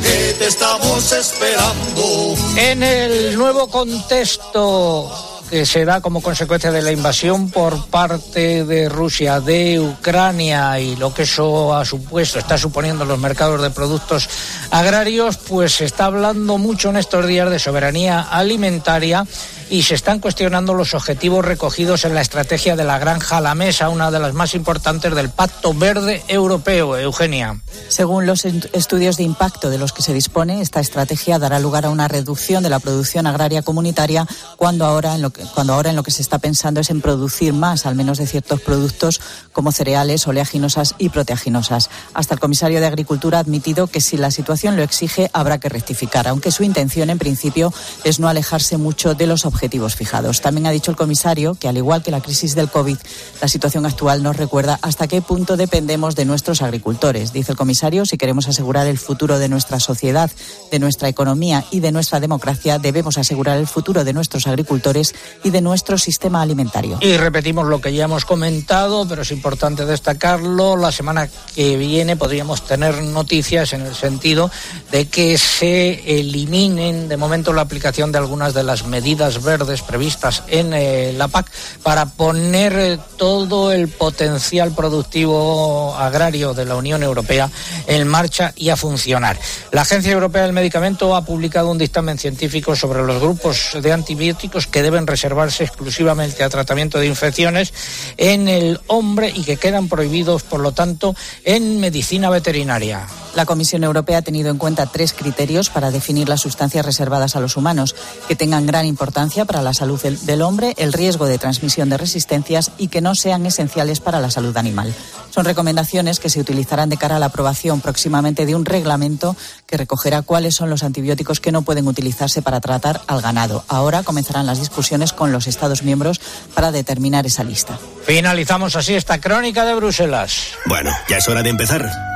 [SPEAKER 37] Te estamos esperando.
[SPEAKER 1] En el nuevo contexto que se da como consecuencia de la invasión por parte de Rusia de Ucrania y lo que eso ha supuesto, está suponiendo en los mercados de productos agrarios, pues se está hablando mucho en estos días de soberanía alimentaria y se están cuestionando los objetivos recogidos en la estrategia de la granja a la mesa, una de las más importantes del Pacto Verde Europeo. Eugenia.
[SPEAKER 3] Según los estudios de impacto de los que se dispone, esta estrategia dará lugar a una reducción de la producción agraria comunitaria cuando ahora, en lo que, cuando ahora en lo que se está pensando es en producir más, al menos de ciertos productos como cereales, oleaginosas y proteaginosas. Hasta el comisario de Agricultura ha admitido que si la situación lo exige habrá que rectificar, aunque su intención en principio es no alejarse mucho de los objetivos fijados. También ha dicho el comisario que al igual que la crisis del COVID, la situación actual nos recuerda hasta qué punto dependemos de nuestros agricultores. Dice el comisario, si queremos asegurar el futuro de nuestra sociedad, de nuestra economía y de nuestra democracia, debemos asegurar el futuro de nuestros agricultores y de nuestro sistema alimentario.
[SPEAKER 1] Y repetimos lo que ya hemos comentado, pero es importante destacarlo. La semana que viene podríamos tener noticias en el sentido de que se eliminen de momento la aplicación de algunas de las medidas verdes previstas en eh, la PAC para poner eh, todo el potencial productivo agrario de la Unión Europea en marcha y a funcionar. La Agencia Europea del Medicamento ha publicado un dictamen científico sobre los grupos de antibióticos que deben reservarse exclusivamente a tratamiento de infecciones en el hombre y que quedan prohibidos, por lo tanto, en medicina veterinaria.
[SPEAKER 3] La Comisión Europea ha tenido en cuenta tres criterios para definir las sustancias reservadas a los humanos, que tengan gran importancia para la salud del, del hombre, el riesgo de transmisión de resistencias y que no sean esenciales para la salud animal. Son recomendaciones que se utilizarán de cara a la aprobación próximamente de un reglamento que recogerá cuáles son los antibióticos que no pueden utilizarse para tratar al ganado. Ahora comenzarán las discusiones con los Estados miembros para determinar esa lista.
[SPEAKER 1] Finalizamos así esta crónica de Bruselas.
[SPEAKER 20] Bueno, ya es hora de empezar.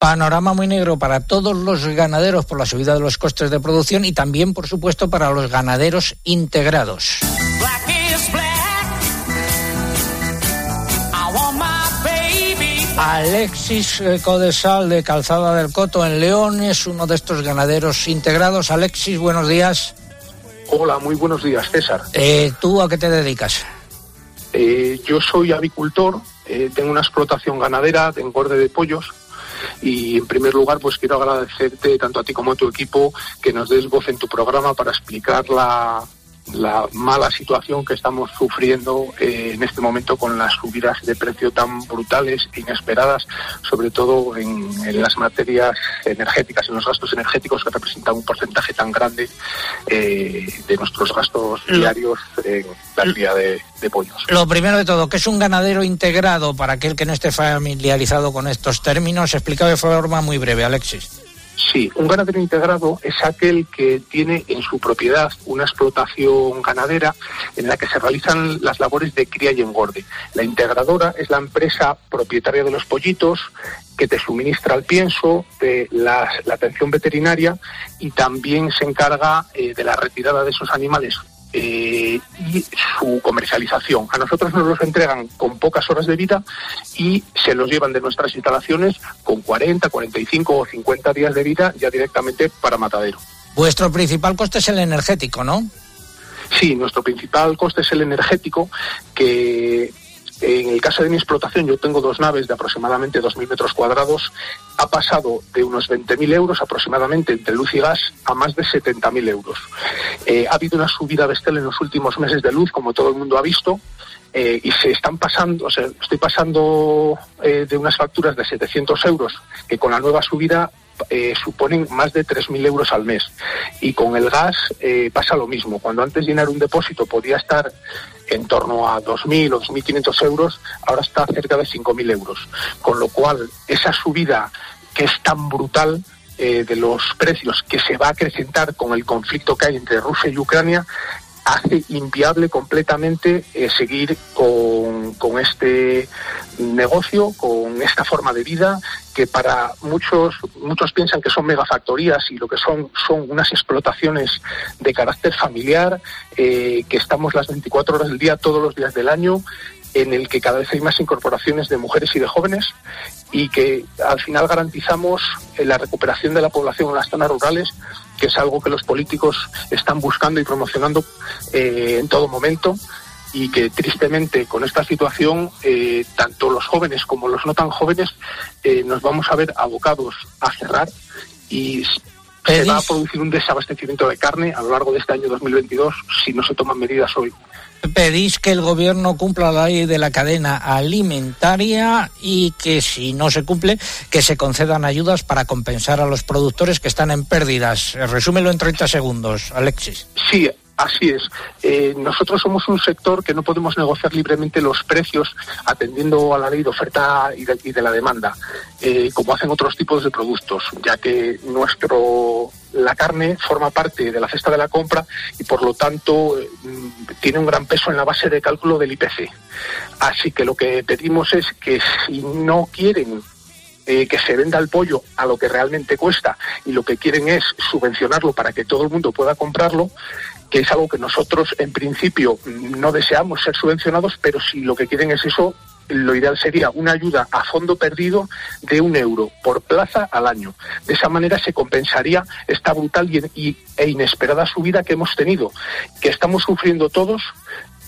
[SPEAKER 1] Panorama muy negro para todos los ganaderos por la subida de los costes de producción y también, por supuesto, para los ganaderos integrados. Alexis eh, Codesal de Calzada del Coto en León es uno de estos ganaderos integrados. Alexis, buenos días.
[SPEAKER 38] Hola, muy buenos días, César.
[SPEAKER 1] Eh, ¿Tú a qué te dedicas?
[SPEAKER 38] Eh, yo soy avicultor, eh, tengo una explotación ganadera de engorde de pollos y en primer lugar pues quiero agradecerte tanto a ti como a tu equipo que nos des voz en tu programa para explicar la, la mala situación que estamos sufriendo eh, en este momento con las subidas de precio tan brutales e inesperadas, sobre todo en, en las materias energéticas, en los gastos energéticos que representan un porcentaje tan grande eh, de nuestros gastos diarios en la cría de, de pollos.
[SPEAKER 1] Lo primero de todo, ¿qué es un ganadero integrado? Para aquel que no esté familiarizado con estos términos, explicado de forma muy breve, Alexis.
[SPEAKER 38] Sí, un ganadero integrado es aquel que tiene en su propiedad una explotación ganadera en la que se realizan las labores de cría y engorde. La integradora es la empresa propietaria de los pollitos que te suministra el pienso, la atención veterinaria y también se encarga eh, de la retirada de esos animales eh, y su comercialización. A nosotros nos los entregan con pocas horas de vida y se los llevan de nuestras instalaciones con 40, 45 o 50 días de vida ya directamente para matadero.
[SPEAKER 1] Vuestro principal coste es el energético, ¿no?
[SPEAKER 38] Sí, nuestro principal coste es el energético, que en el caso de mi explotación yo tengo dos naves de aproximadamente 2.000 metros cuadrados, ha pasado de unos 20.000 euros aproximadamente entre luz y gas a más de 70.000 euros. Eh, ha habido una subida bestial en los últimos meses de luz, como todo el mundo ha visto, eh, y se están pasando, o sea, estoy pasando eh, de unas facturas de 700 euros, que con la nueva subida suponen más de 3.000 euros al mes. Y con el gas pasa lo mismo. Cuando antes llenar un depósito podía estar en torno a 2.000 o 2.500 euros, ahora está cerca de 5.000 euros. Con lo cual, esa subida que es tan brutal eh, de los precios que se va a acrecentar con el conflicto que hay entre Rusia y Ucrania, hace inviable completamente eh, seguir con, con este negocio, con esta forma de vida que para muchos muchos piensan que son megafactorías y lo que son son unas explotaciones de carácter familiar eh, que estamos las 24 horas del día todos los días del año en el que cada vez hay más incorporaciones de mujeres y de jóvenes y que al final garantizamos eh, la recuperación de la población en las zonas rurales, que es algo que los políticos están buscando y promocionando eh, en todo momento y que tristemente con esta situación eh, tanto los jóvenes como los no tan jóvenes eh, nos vamos a ver abocados a cerrar y se va a producir un desabastecimiento de carne a lo largo de este año 2022 si no se toman medidas hoy.
[SPEAKER 1] Pedís que el gobierno cumpla la ley de la cadena alimentaria y que si no se cumple, que se concedan ayudas para compensar a los productores que están en pérdidas. Resúmelo en 30 segundos, Alexis.
[SPEAKER 38] Sí, Así es. Eh, nosotros somos un sector que no podemos negociar libremente los precios atendiendo a la ley de oferta y de, la demanda, eh, como hacen otros tipos de productos, ya que nuestro la carne forma parte de la cesta de la compra y por lo tanto eh, tiene un gran peso en la base de cálculo del IPC. Así que lo que pedimos es que si no quieren eh, que se venda el pollo a lo que realmente cuesta y lo que quieren es subvencionarlo para que todo el mundo pueda comprarlo, que es algo que nosotros en principio no deseamos ser subvencionados, pero si lo que quieren es eso, lo ideal sería una ayuda a fondo perdido de un euro por plaza al año. De esa manera se compensaría esta brutal y, e inesperada subida que hemos tenido, que estamos sufriendo todos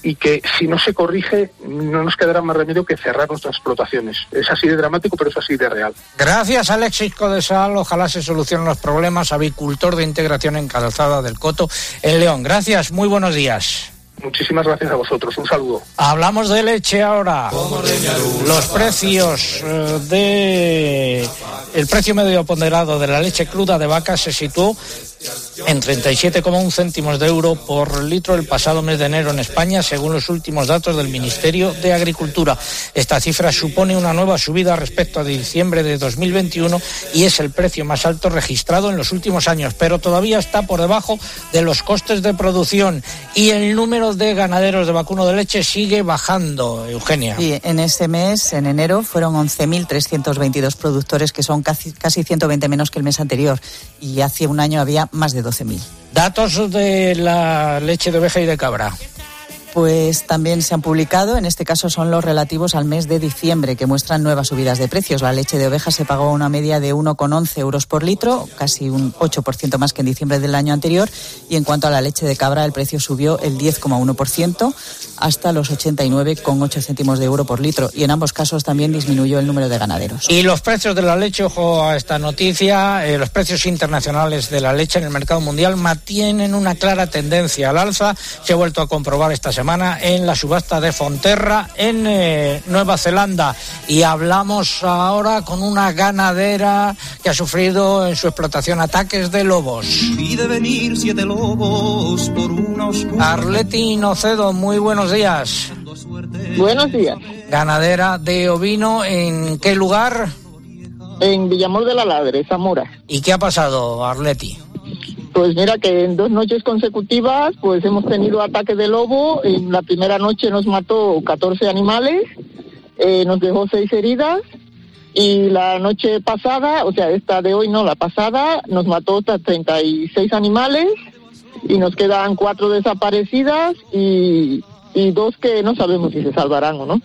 [SPEAKER 38] y que si no se corrige no nos quedará más remedio que cerrar nuestras explotaciones. Es así de dramático, pero es así de real.
[SPEAKER 1] Gracias, Alexis Codesal. Ojalá se solucionen los problemas. Avicultor de integración en Calzada del Coto, en León. Gracias, muy buenos días.
[SPEAKER 38] Muchísimas gracias a vosotros. Un saludo.
[SPEAKER 1] Hablamos de leche ahora. Los precios eh, de el precio medio ponderado de la leche cruda de vaca se situó en 37,1 céntimos de euro por litro el pasado mes de enero en España, según los últimos datos del Ministerio de Agricultura. Esta cifra supone una nueva subida respecto a diciembre de 2021 y es el precio más alto registrado en los últimos años, pero todavía está por debajo de los costes de producción y el número de ganaderos de vacuno de leche sigue bajando, Eugenia.
[SPEAKER 3] Y en este mes, en enero, fueron 11.322 productores, que son casi, casi 120 menos que el mes anterior. Y hace un año había más de 12.000.
[SPEAKER 1] Datos de la leche de oveja y de cabra.
[SPEAKER 3] Pues también se han publicado, en este caso son los relativos al mes de diciembre, que muestran nuevas subidas de precios. La leche de oveja se pagó una media de 1,11 euros por litro, casi un 8% más que en diciembre del año anterior. Y en cuanto a la leche de cabra, el precio subió el 10,1% hasta los 89,8 céntimos de euro por litro. Y en ambos casos también disminuyó el número de ganaderos.
[SPEAKER 1] Y los precios de la leche, ojo a esta noticia, eh, los precios internacionales de la leche en el mercado mundial mantienen una clara tendencia al alza. Se ha vuelto a comprobar esta semana en la subasta de Fonterra en eh, Nueva Zelanda. Y hablamos ahora con una ganadera que ha sufrido en su explotación ataques de lobos.
[SPEAKER 39] Y de venir siete lobos por una oscura...
[SPEAKER 1] Arleti Nocedo, muy buenos días.
[SPEAKER 40] Buenos días.
[SPEAKER 1] Ganadera de ovino, ¿en qué lugar?
[SPEAKER 40] En Villamor de la Ladre, Zamora.
[SPEAKER 1] ¿Y qué ha pasado, Arleti?
[SPEAKER 40] Pues mira que en dos noches consecutivas pues hemos tenido ataque de lobo. En la primera noche nos mató 14 animales, eh, nos dejó seis heridas y la noche pasada, o sea, esta de hoy no, la pasada, nos mató hasta 36 animales y nos quedan cuatro desaparecidas y, y dos que no sabemos si se salvarán o no.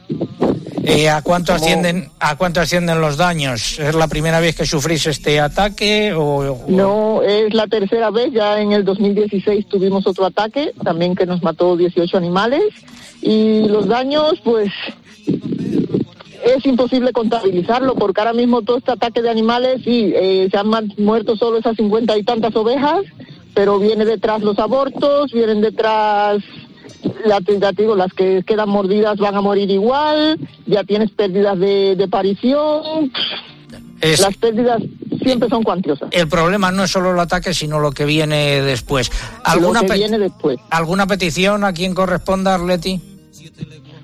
[SPEAKER 1] Eh, ¿a, cuánto ascienden, ¿A cuánto ascienden los daños? ¿Es la primera vez que sufrís este ataque? O, o-
[SPEAKER 40] No, es la tercera vez, ya en el 2016 tuvimos otro ataque, también que nos mató 18 animales, y los daños, pues, es imposible contabilizarlo, porque ahora mismo todo este ataque de animales, sí, eh, se han muerto solo esas 50 y tantas ovejas, pero viene detrás los abortos, vienen detrás, te, ya te digo, las que quedan mordidas van a morir igual, ya tienes pérdidas de, de parición,
[SPEAKER 1] Es-
[SPEAKER 40] las pérdidas siempre son cuantiosas.
[SPEAKER 1] El problema no es solo el ataque, sino lo que viene después. ¿Alguna,
[SPEAKER 40] Lo que
[SPEAKER 1] pe-
[SPEAKER 40] viene después.
[SPEAKER 1] ¿alguna petición a quien corresponda, Arleti?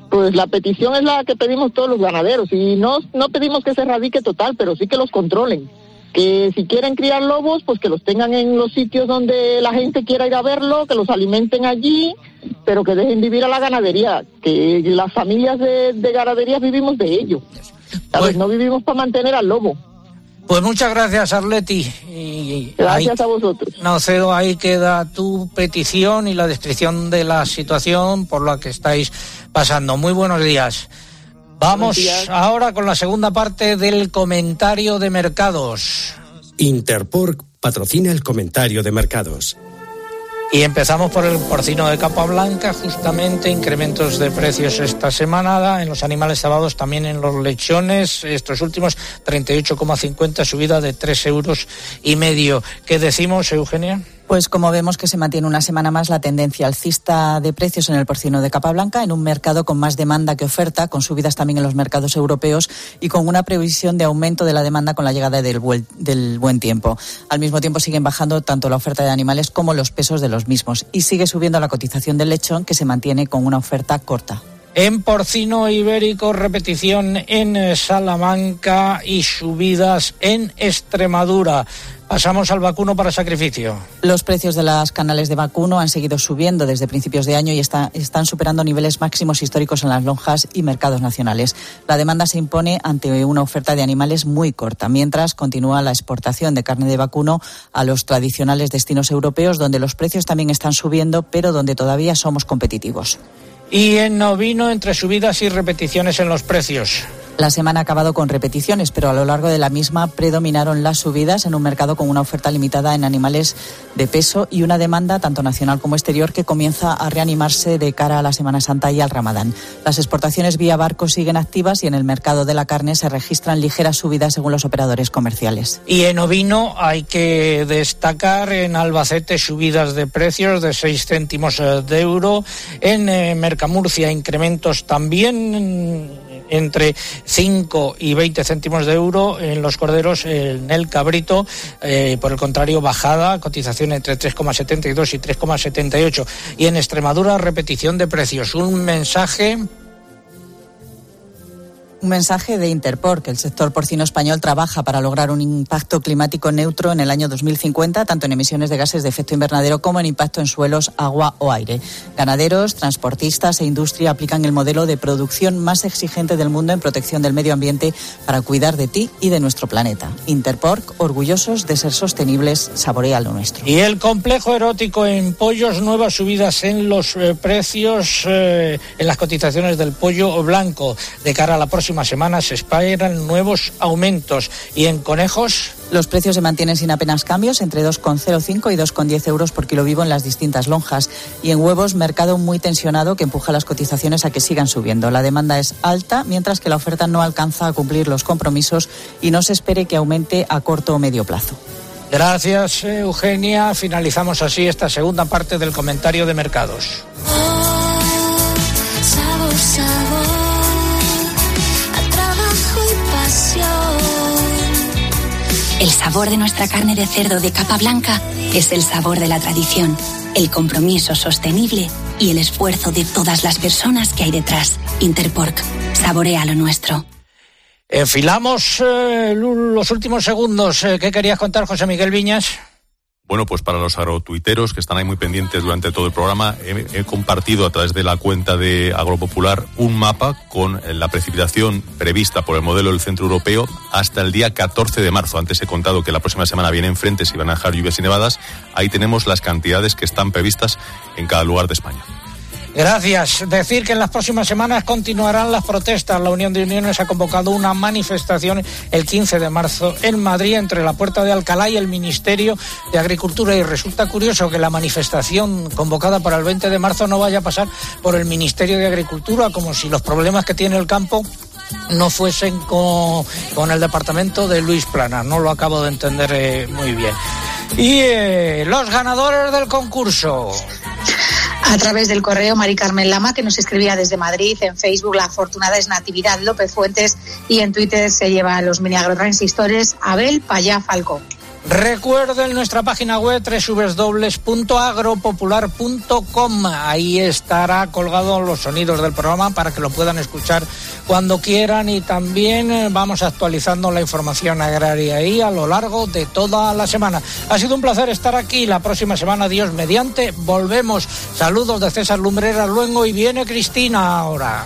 [SPEAKER 40] Pues la petición es la que pedimos todos los ganaderos y no, no pedimos que se erradique total, pero sí que los controlen. Que si quieren criar lobos, pues que los tengan en los sitios donde la gente quiera ir a verlo, que los alimenten allí, pero que dejen vivir a la ganadería, que las familias de, de ganaderías vivimos de ello. ¿Sabes? no vivimos para mantener al lobo.
[SPEAKER 1] Pues muchas gracias, Arleti. Y
[SPEAKER 40] Gracias
[SPEAKER 1] ahí-
[SPEAKER 40] a vosotros.
[SPEAKER 1] No, Cedo, ahí queda tu petición y la descripción de la situación por la que estáis pasando. Muy buenos días. Vamos ahora con la segunda parte del comentario de mercados.
[SPEAKER 41] Interpork patrocina el comentario de mercados.
[SPEAKER 1] Y empezamos por el porcino de capa blanca, justamente incrementos de precios esta semana en los animales cebados, también en los lechones, estos últimos 38,50, subida de 3 euros y medio. ¿Qué decimos, Eugenia?
[SPEAKER 3] Pues como vemos que se mantiene una semana más la tendencia alcista de precios en el porcino de capa blanca, en un mercado con más demanda que oferta, con subidas también en los mercados europeos y con una previsión de aumento de la demanda con la llegada del buen, tiempo. Al mismo tiempo siguen bajando tanto la oferta de animales como los pesos de los mismos y sigue subiendo la cotización del lechón que se mantiene con una oferta corta.
[SPEAKER 1] En porcino ibérico, repetición en Salamanca y subidas en Extremadura. Pasamos al vacuno para sacrificio.
[SPEAKER 3] Los precios de las canales de vacuno han seguido subiendo desde principios de año y está- están superando niveles máximos históricos en las lonjas y mercados nacionales. La demanda se impone ante una oferta de animales muy corta, mientras continúa la exportación de carne de vacuno a los tradicionales destinos europeos, donde los precios también están subiendo, pero donde todavía somos competitivos.
[SPEAKER 1] Y en ovino, entre subidas y repeticiones en los precios.
[SPEAKER 3] La semana ha acabado con repeticiones, pero a lo largo de la misma predominaron las subidas en un mercado con una oferta limitada en animales de peso y una demanda tanto nacional como exterior que comienza a reanimarse de cara a la Semana Santa y al Ramadán. Las exportaciones vía barco siguen activas y en el mercado de la carne se registran ligeras subidas según los operadores comerciales.
[SPEAKER 1] Y en ovino hay que destacar en Albacete subidas de precios de 6 céntimos eh, de euro. En eh, Mercamurcia incrementos también. En, entre 5 y 20 céntimos de euro. En los corderos, en el cabrito, eh, por el contrario, bajada, cotización entre 3,72 y 3,78. Y en Extremadura, repetición de precios. Un mensaje
[SPEAKER 3] un mensaje de Interpor, que el sector porcino español trabaja para lograr un impacto climático neutro en el año 2050, tanto en emisiones de gases de efecto invernadero como en impacto en suelos, agua o aire. Ganaderos, transportistas e industria aplican el modelo de producción más exigente del mundo en protección del medio ambiente para cuidar de ti y de nuestro planeta. Interpor, orgullosos de ser sostenibles, saborea lo nuestro.
[SPEAKER 1] Y el complejo erótico en pollos, nuevas subidas en los eh, precios, eh, en las cotizaciones del pollo blanco de cara a la próxima semana se esperan nuevos aumentos. ¿Y en conejos?
[SPEAKER 3] Los precios se mantienen sin apenas cambios, entre 2,05 y 2,10 euros por kilo vivo en las distintas lonjas. Y en huevos, mercado muy tensionado que empuja las cotizaciones a que sigan subiendo. La demanda es alta, mientras que la oferta no alcanza a cumplir los compromisos y no se espere que aumente a corto o medio plazo.
[SPEAKER 1] Gracias, Eugenia. Finalizamos así esta segunda parte del comentario de mercados.
[SPEAKER 42] El sabor de nuestra carne de cerdo de capa blanca es el sabor de la tradición, el compromiso sostenible y el esfuerzo de todas las personas que hay detrás. Interpork, saborea lo nuestro.
[SPEAKER 1] Enfilamos eh, los últimos segundos. Eh, ¿Qué querías contar, José Miguel Viñas?
[SPEAKER 7] Bueno, pues para los agrotuiteros que están ahí muy pendientes durante todo el programa, he, compartido a través de la cuenta de Agropopular un mapa con la precipitación prevista por el modelo del Centro Europeo hasta el día 14 de marzo. Antes he contado que la próxima semana viene enfrente si van a dejar lluvias y nevadas. Ahí tenemos las cantidades que están previstas en cada lugar de España.
[SPEAKER 1] Gracias. Decir que en las próximas semanas continuarán las protestas. La Unión de Uniones ha convocado una manifestación el 15 de marzo en Madrid entre la Puerta de Alcalá y el Ministerio de Agricultura. Y resulta curioso que la manifestación convocada para el 20 de marzo no vaya a pasar por el Ministerio de Agricultura, como si los problemas que tiene el campo no fuesen con, el departamento de Luis Plana. No lo acabo de entender eh, muy bien. Y eh, los ganadores del concurso.
[SPEAKER 4] A través del correo Mari Carmen Lama, que nos escribía desde Madrid, en Facebook la afortunada es Natividad López Fuentes y en Twitter se lleva los mini agrotransistores Abel Payá Falco.
[SPEAKER 1] Recuerden nuestra página web www.agropopular.com. Ahí estará colgado los sonidos del programa para que lo puedan escuchar cuando quieran y también eh, vamos actualizando la información agraria ahí a lo largo de toda la semana. Ha sido un placer estar aquí. La próxima semana, Dios mediante, volvemos. Saludos de César Lumbrera Luengo y viene Cristina ahora.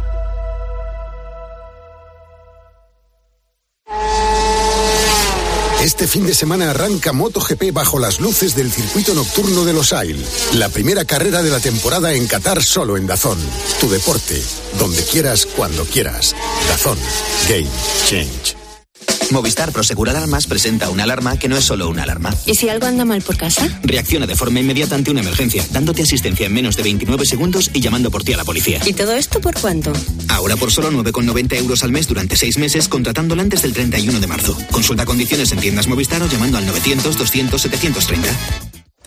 [SPEAKER 43] Este fin de semana arranca MotoGP bajo las luces del circuito nocturno de Los Ail. La primera carrera de la temporada en Qatar solo en Dazón. Tu deporte, donde quieras, cuando quieras. Dazón. Game Change.
[SPEAKER 23] Movistar Prosegur Alarmas presenta una alarma que no es solo una alarma.
[SPEAKER 42] ¿Y si algo anda mal por casa?
[SPEAKER 23] Reacciona de forma inmediata ante una emergencia, dándote asistencia en menos de 29 segundos y llamando por ti a la policía.
[SPEAKER 42] ¿Y todo esto por cuánto?
[SPEAKER 23] Ahora por solo 9,90 euros al mes durante 6 meses, contratándola antes del 31 de marzo. Consulta condiciones en tiendas Movistar o llamando al 900 200 730.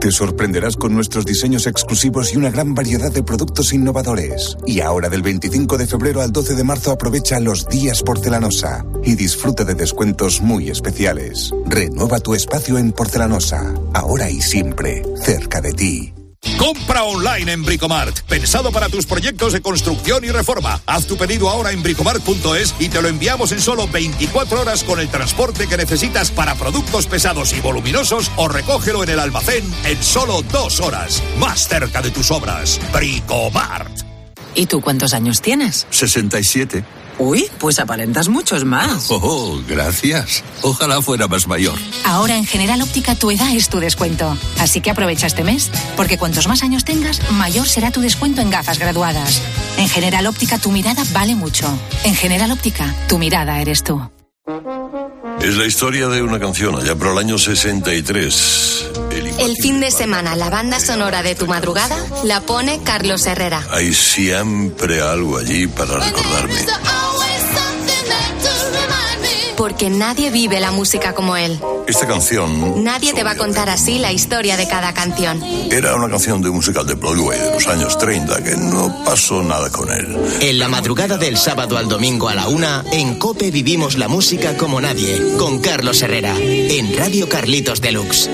[SPEAKER 44] Te sorprenderás con nuestros diseños exclusivos y una gran variedad de productos innovadores. Y ahora del 25 de febrero al 12 de marzo aprovecha los días porcelanosa y disfruta de descuentos muy especiales. Renueva tu espacio en porcelanosa, ahora y siempre, cerca de ti.
[SPEAKER 45] Compra online en Bricomart. Pensado para tus proyectos de construcción y reforma. Haz tu pedido ahora en bricomart.es y te lo enviamos en solo 24 horas con el transporte que necesitas para productos pesados y voluminosos o recógelo en el almacén en solo dos horas. Más cerca de tus obras. Bricomart.
[SPEAKER 46] ¿Y tú cuántos años tienes?
[SPEAKER 47] 67.
[SPEAKER 46] Uy, pues aparentas muchos más. [laughs]
[SPEAKER 47] Oh, gracias. Ojalá fuera más mayor.
[SPEAKER 42] Ahora en General Óptica tu edad es tu descuento. Así que aprovecha este mes, porque cuantos más años tengas, mayor será tu descuento en gafas graduadas. En General Óptica tu mirada vale mucho. En General Óptica, tu mirada eres tú.
[SPEAKER 36] Es la historia de una canción allá por el año 63.
[SPEAKER 32] El fin de semana, la banda sonora de tu madrugada la pone Carlos Herrera.
[SPEAKER 36] Hay siempre algo allí para recordarme.
[SPEAKER 32] Porque nadie vive la música como él.
[SPEAKER 36] Esta canción
[SPEAKER 32] Nadie te va a contar así la historia de cada canción.
[SPEAKER 36] era una canción de un musical de Broadway de los años 30 que no pasó nada con él.
[SPEAKER 17] En la madrugada del sábado al domingo a la una, en Cope vivimos la música como nadie, con Carlos Herrera, en Radio Carlitos Deluxe.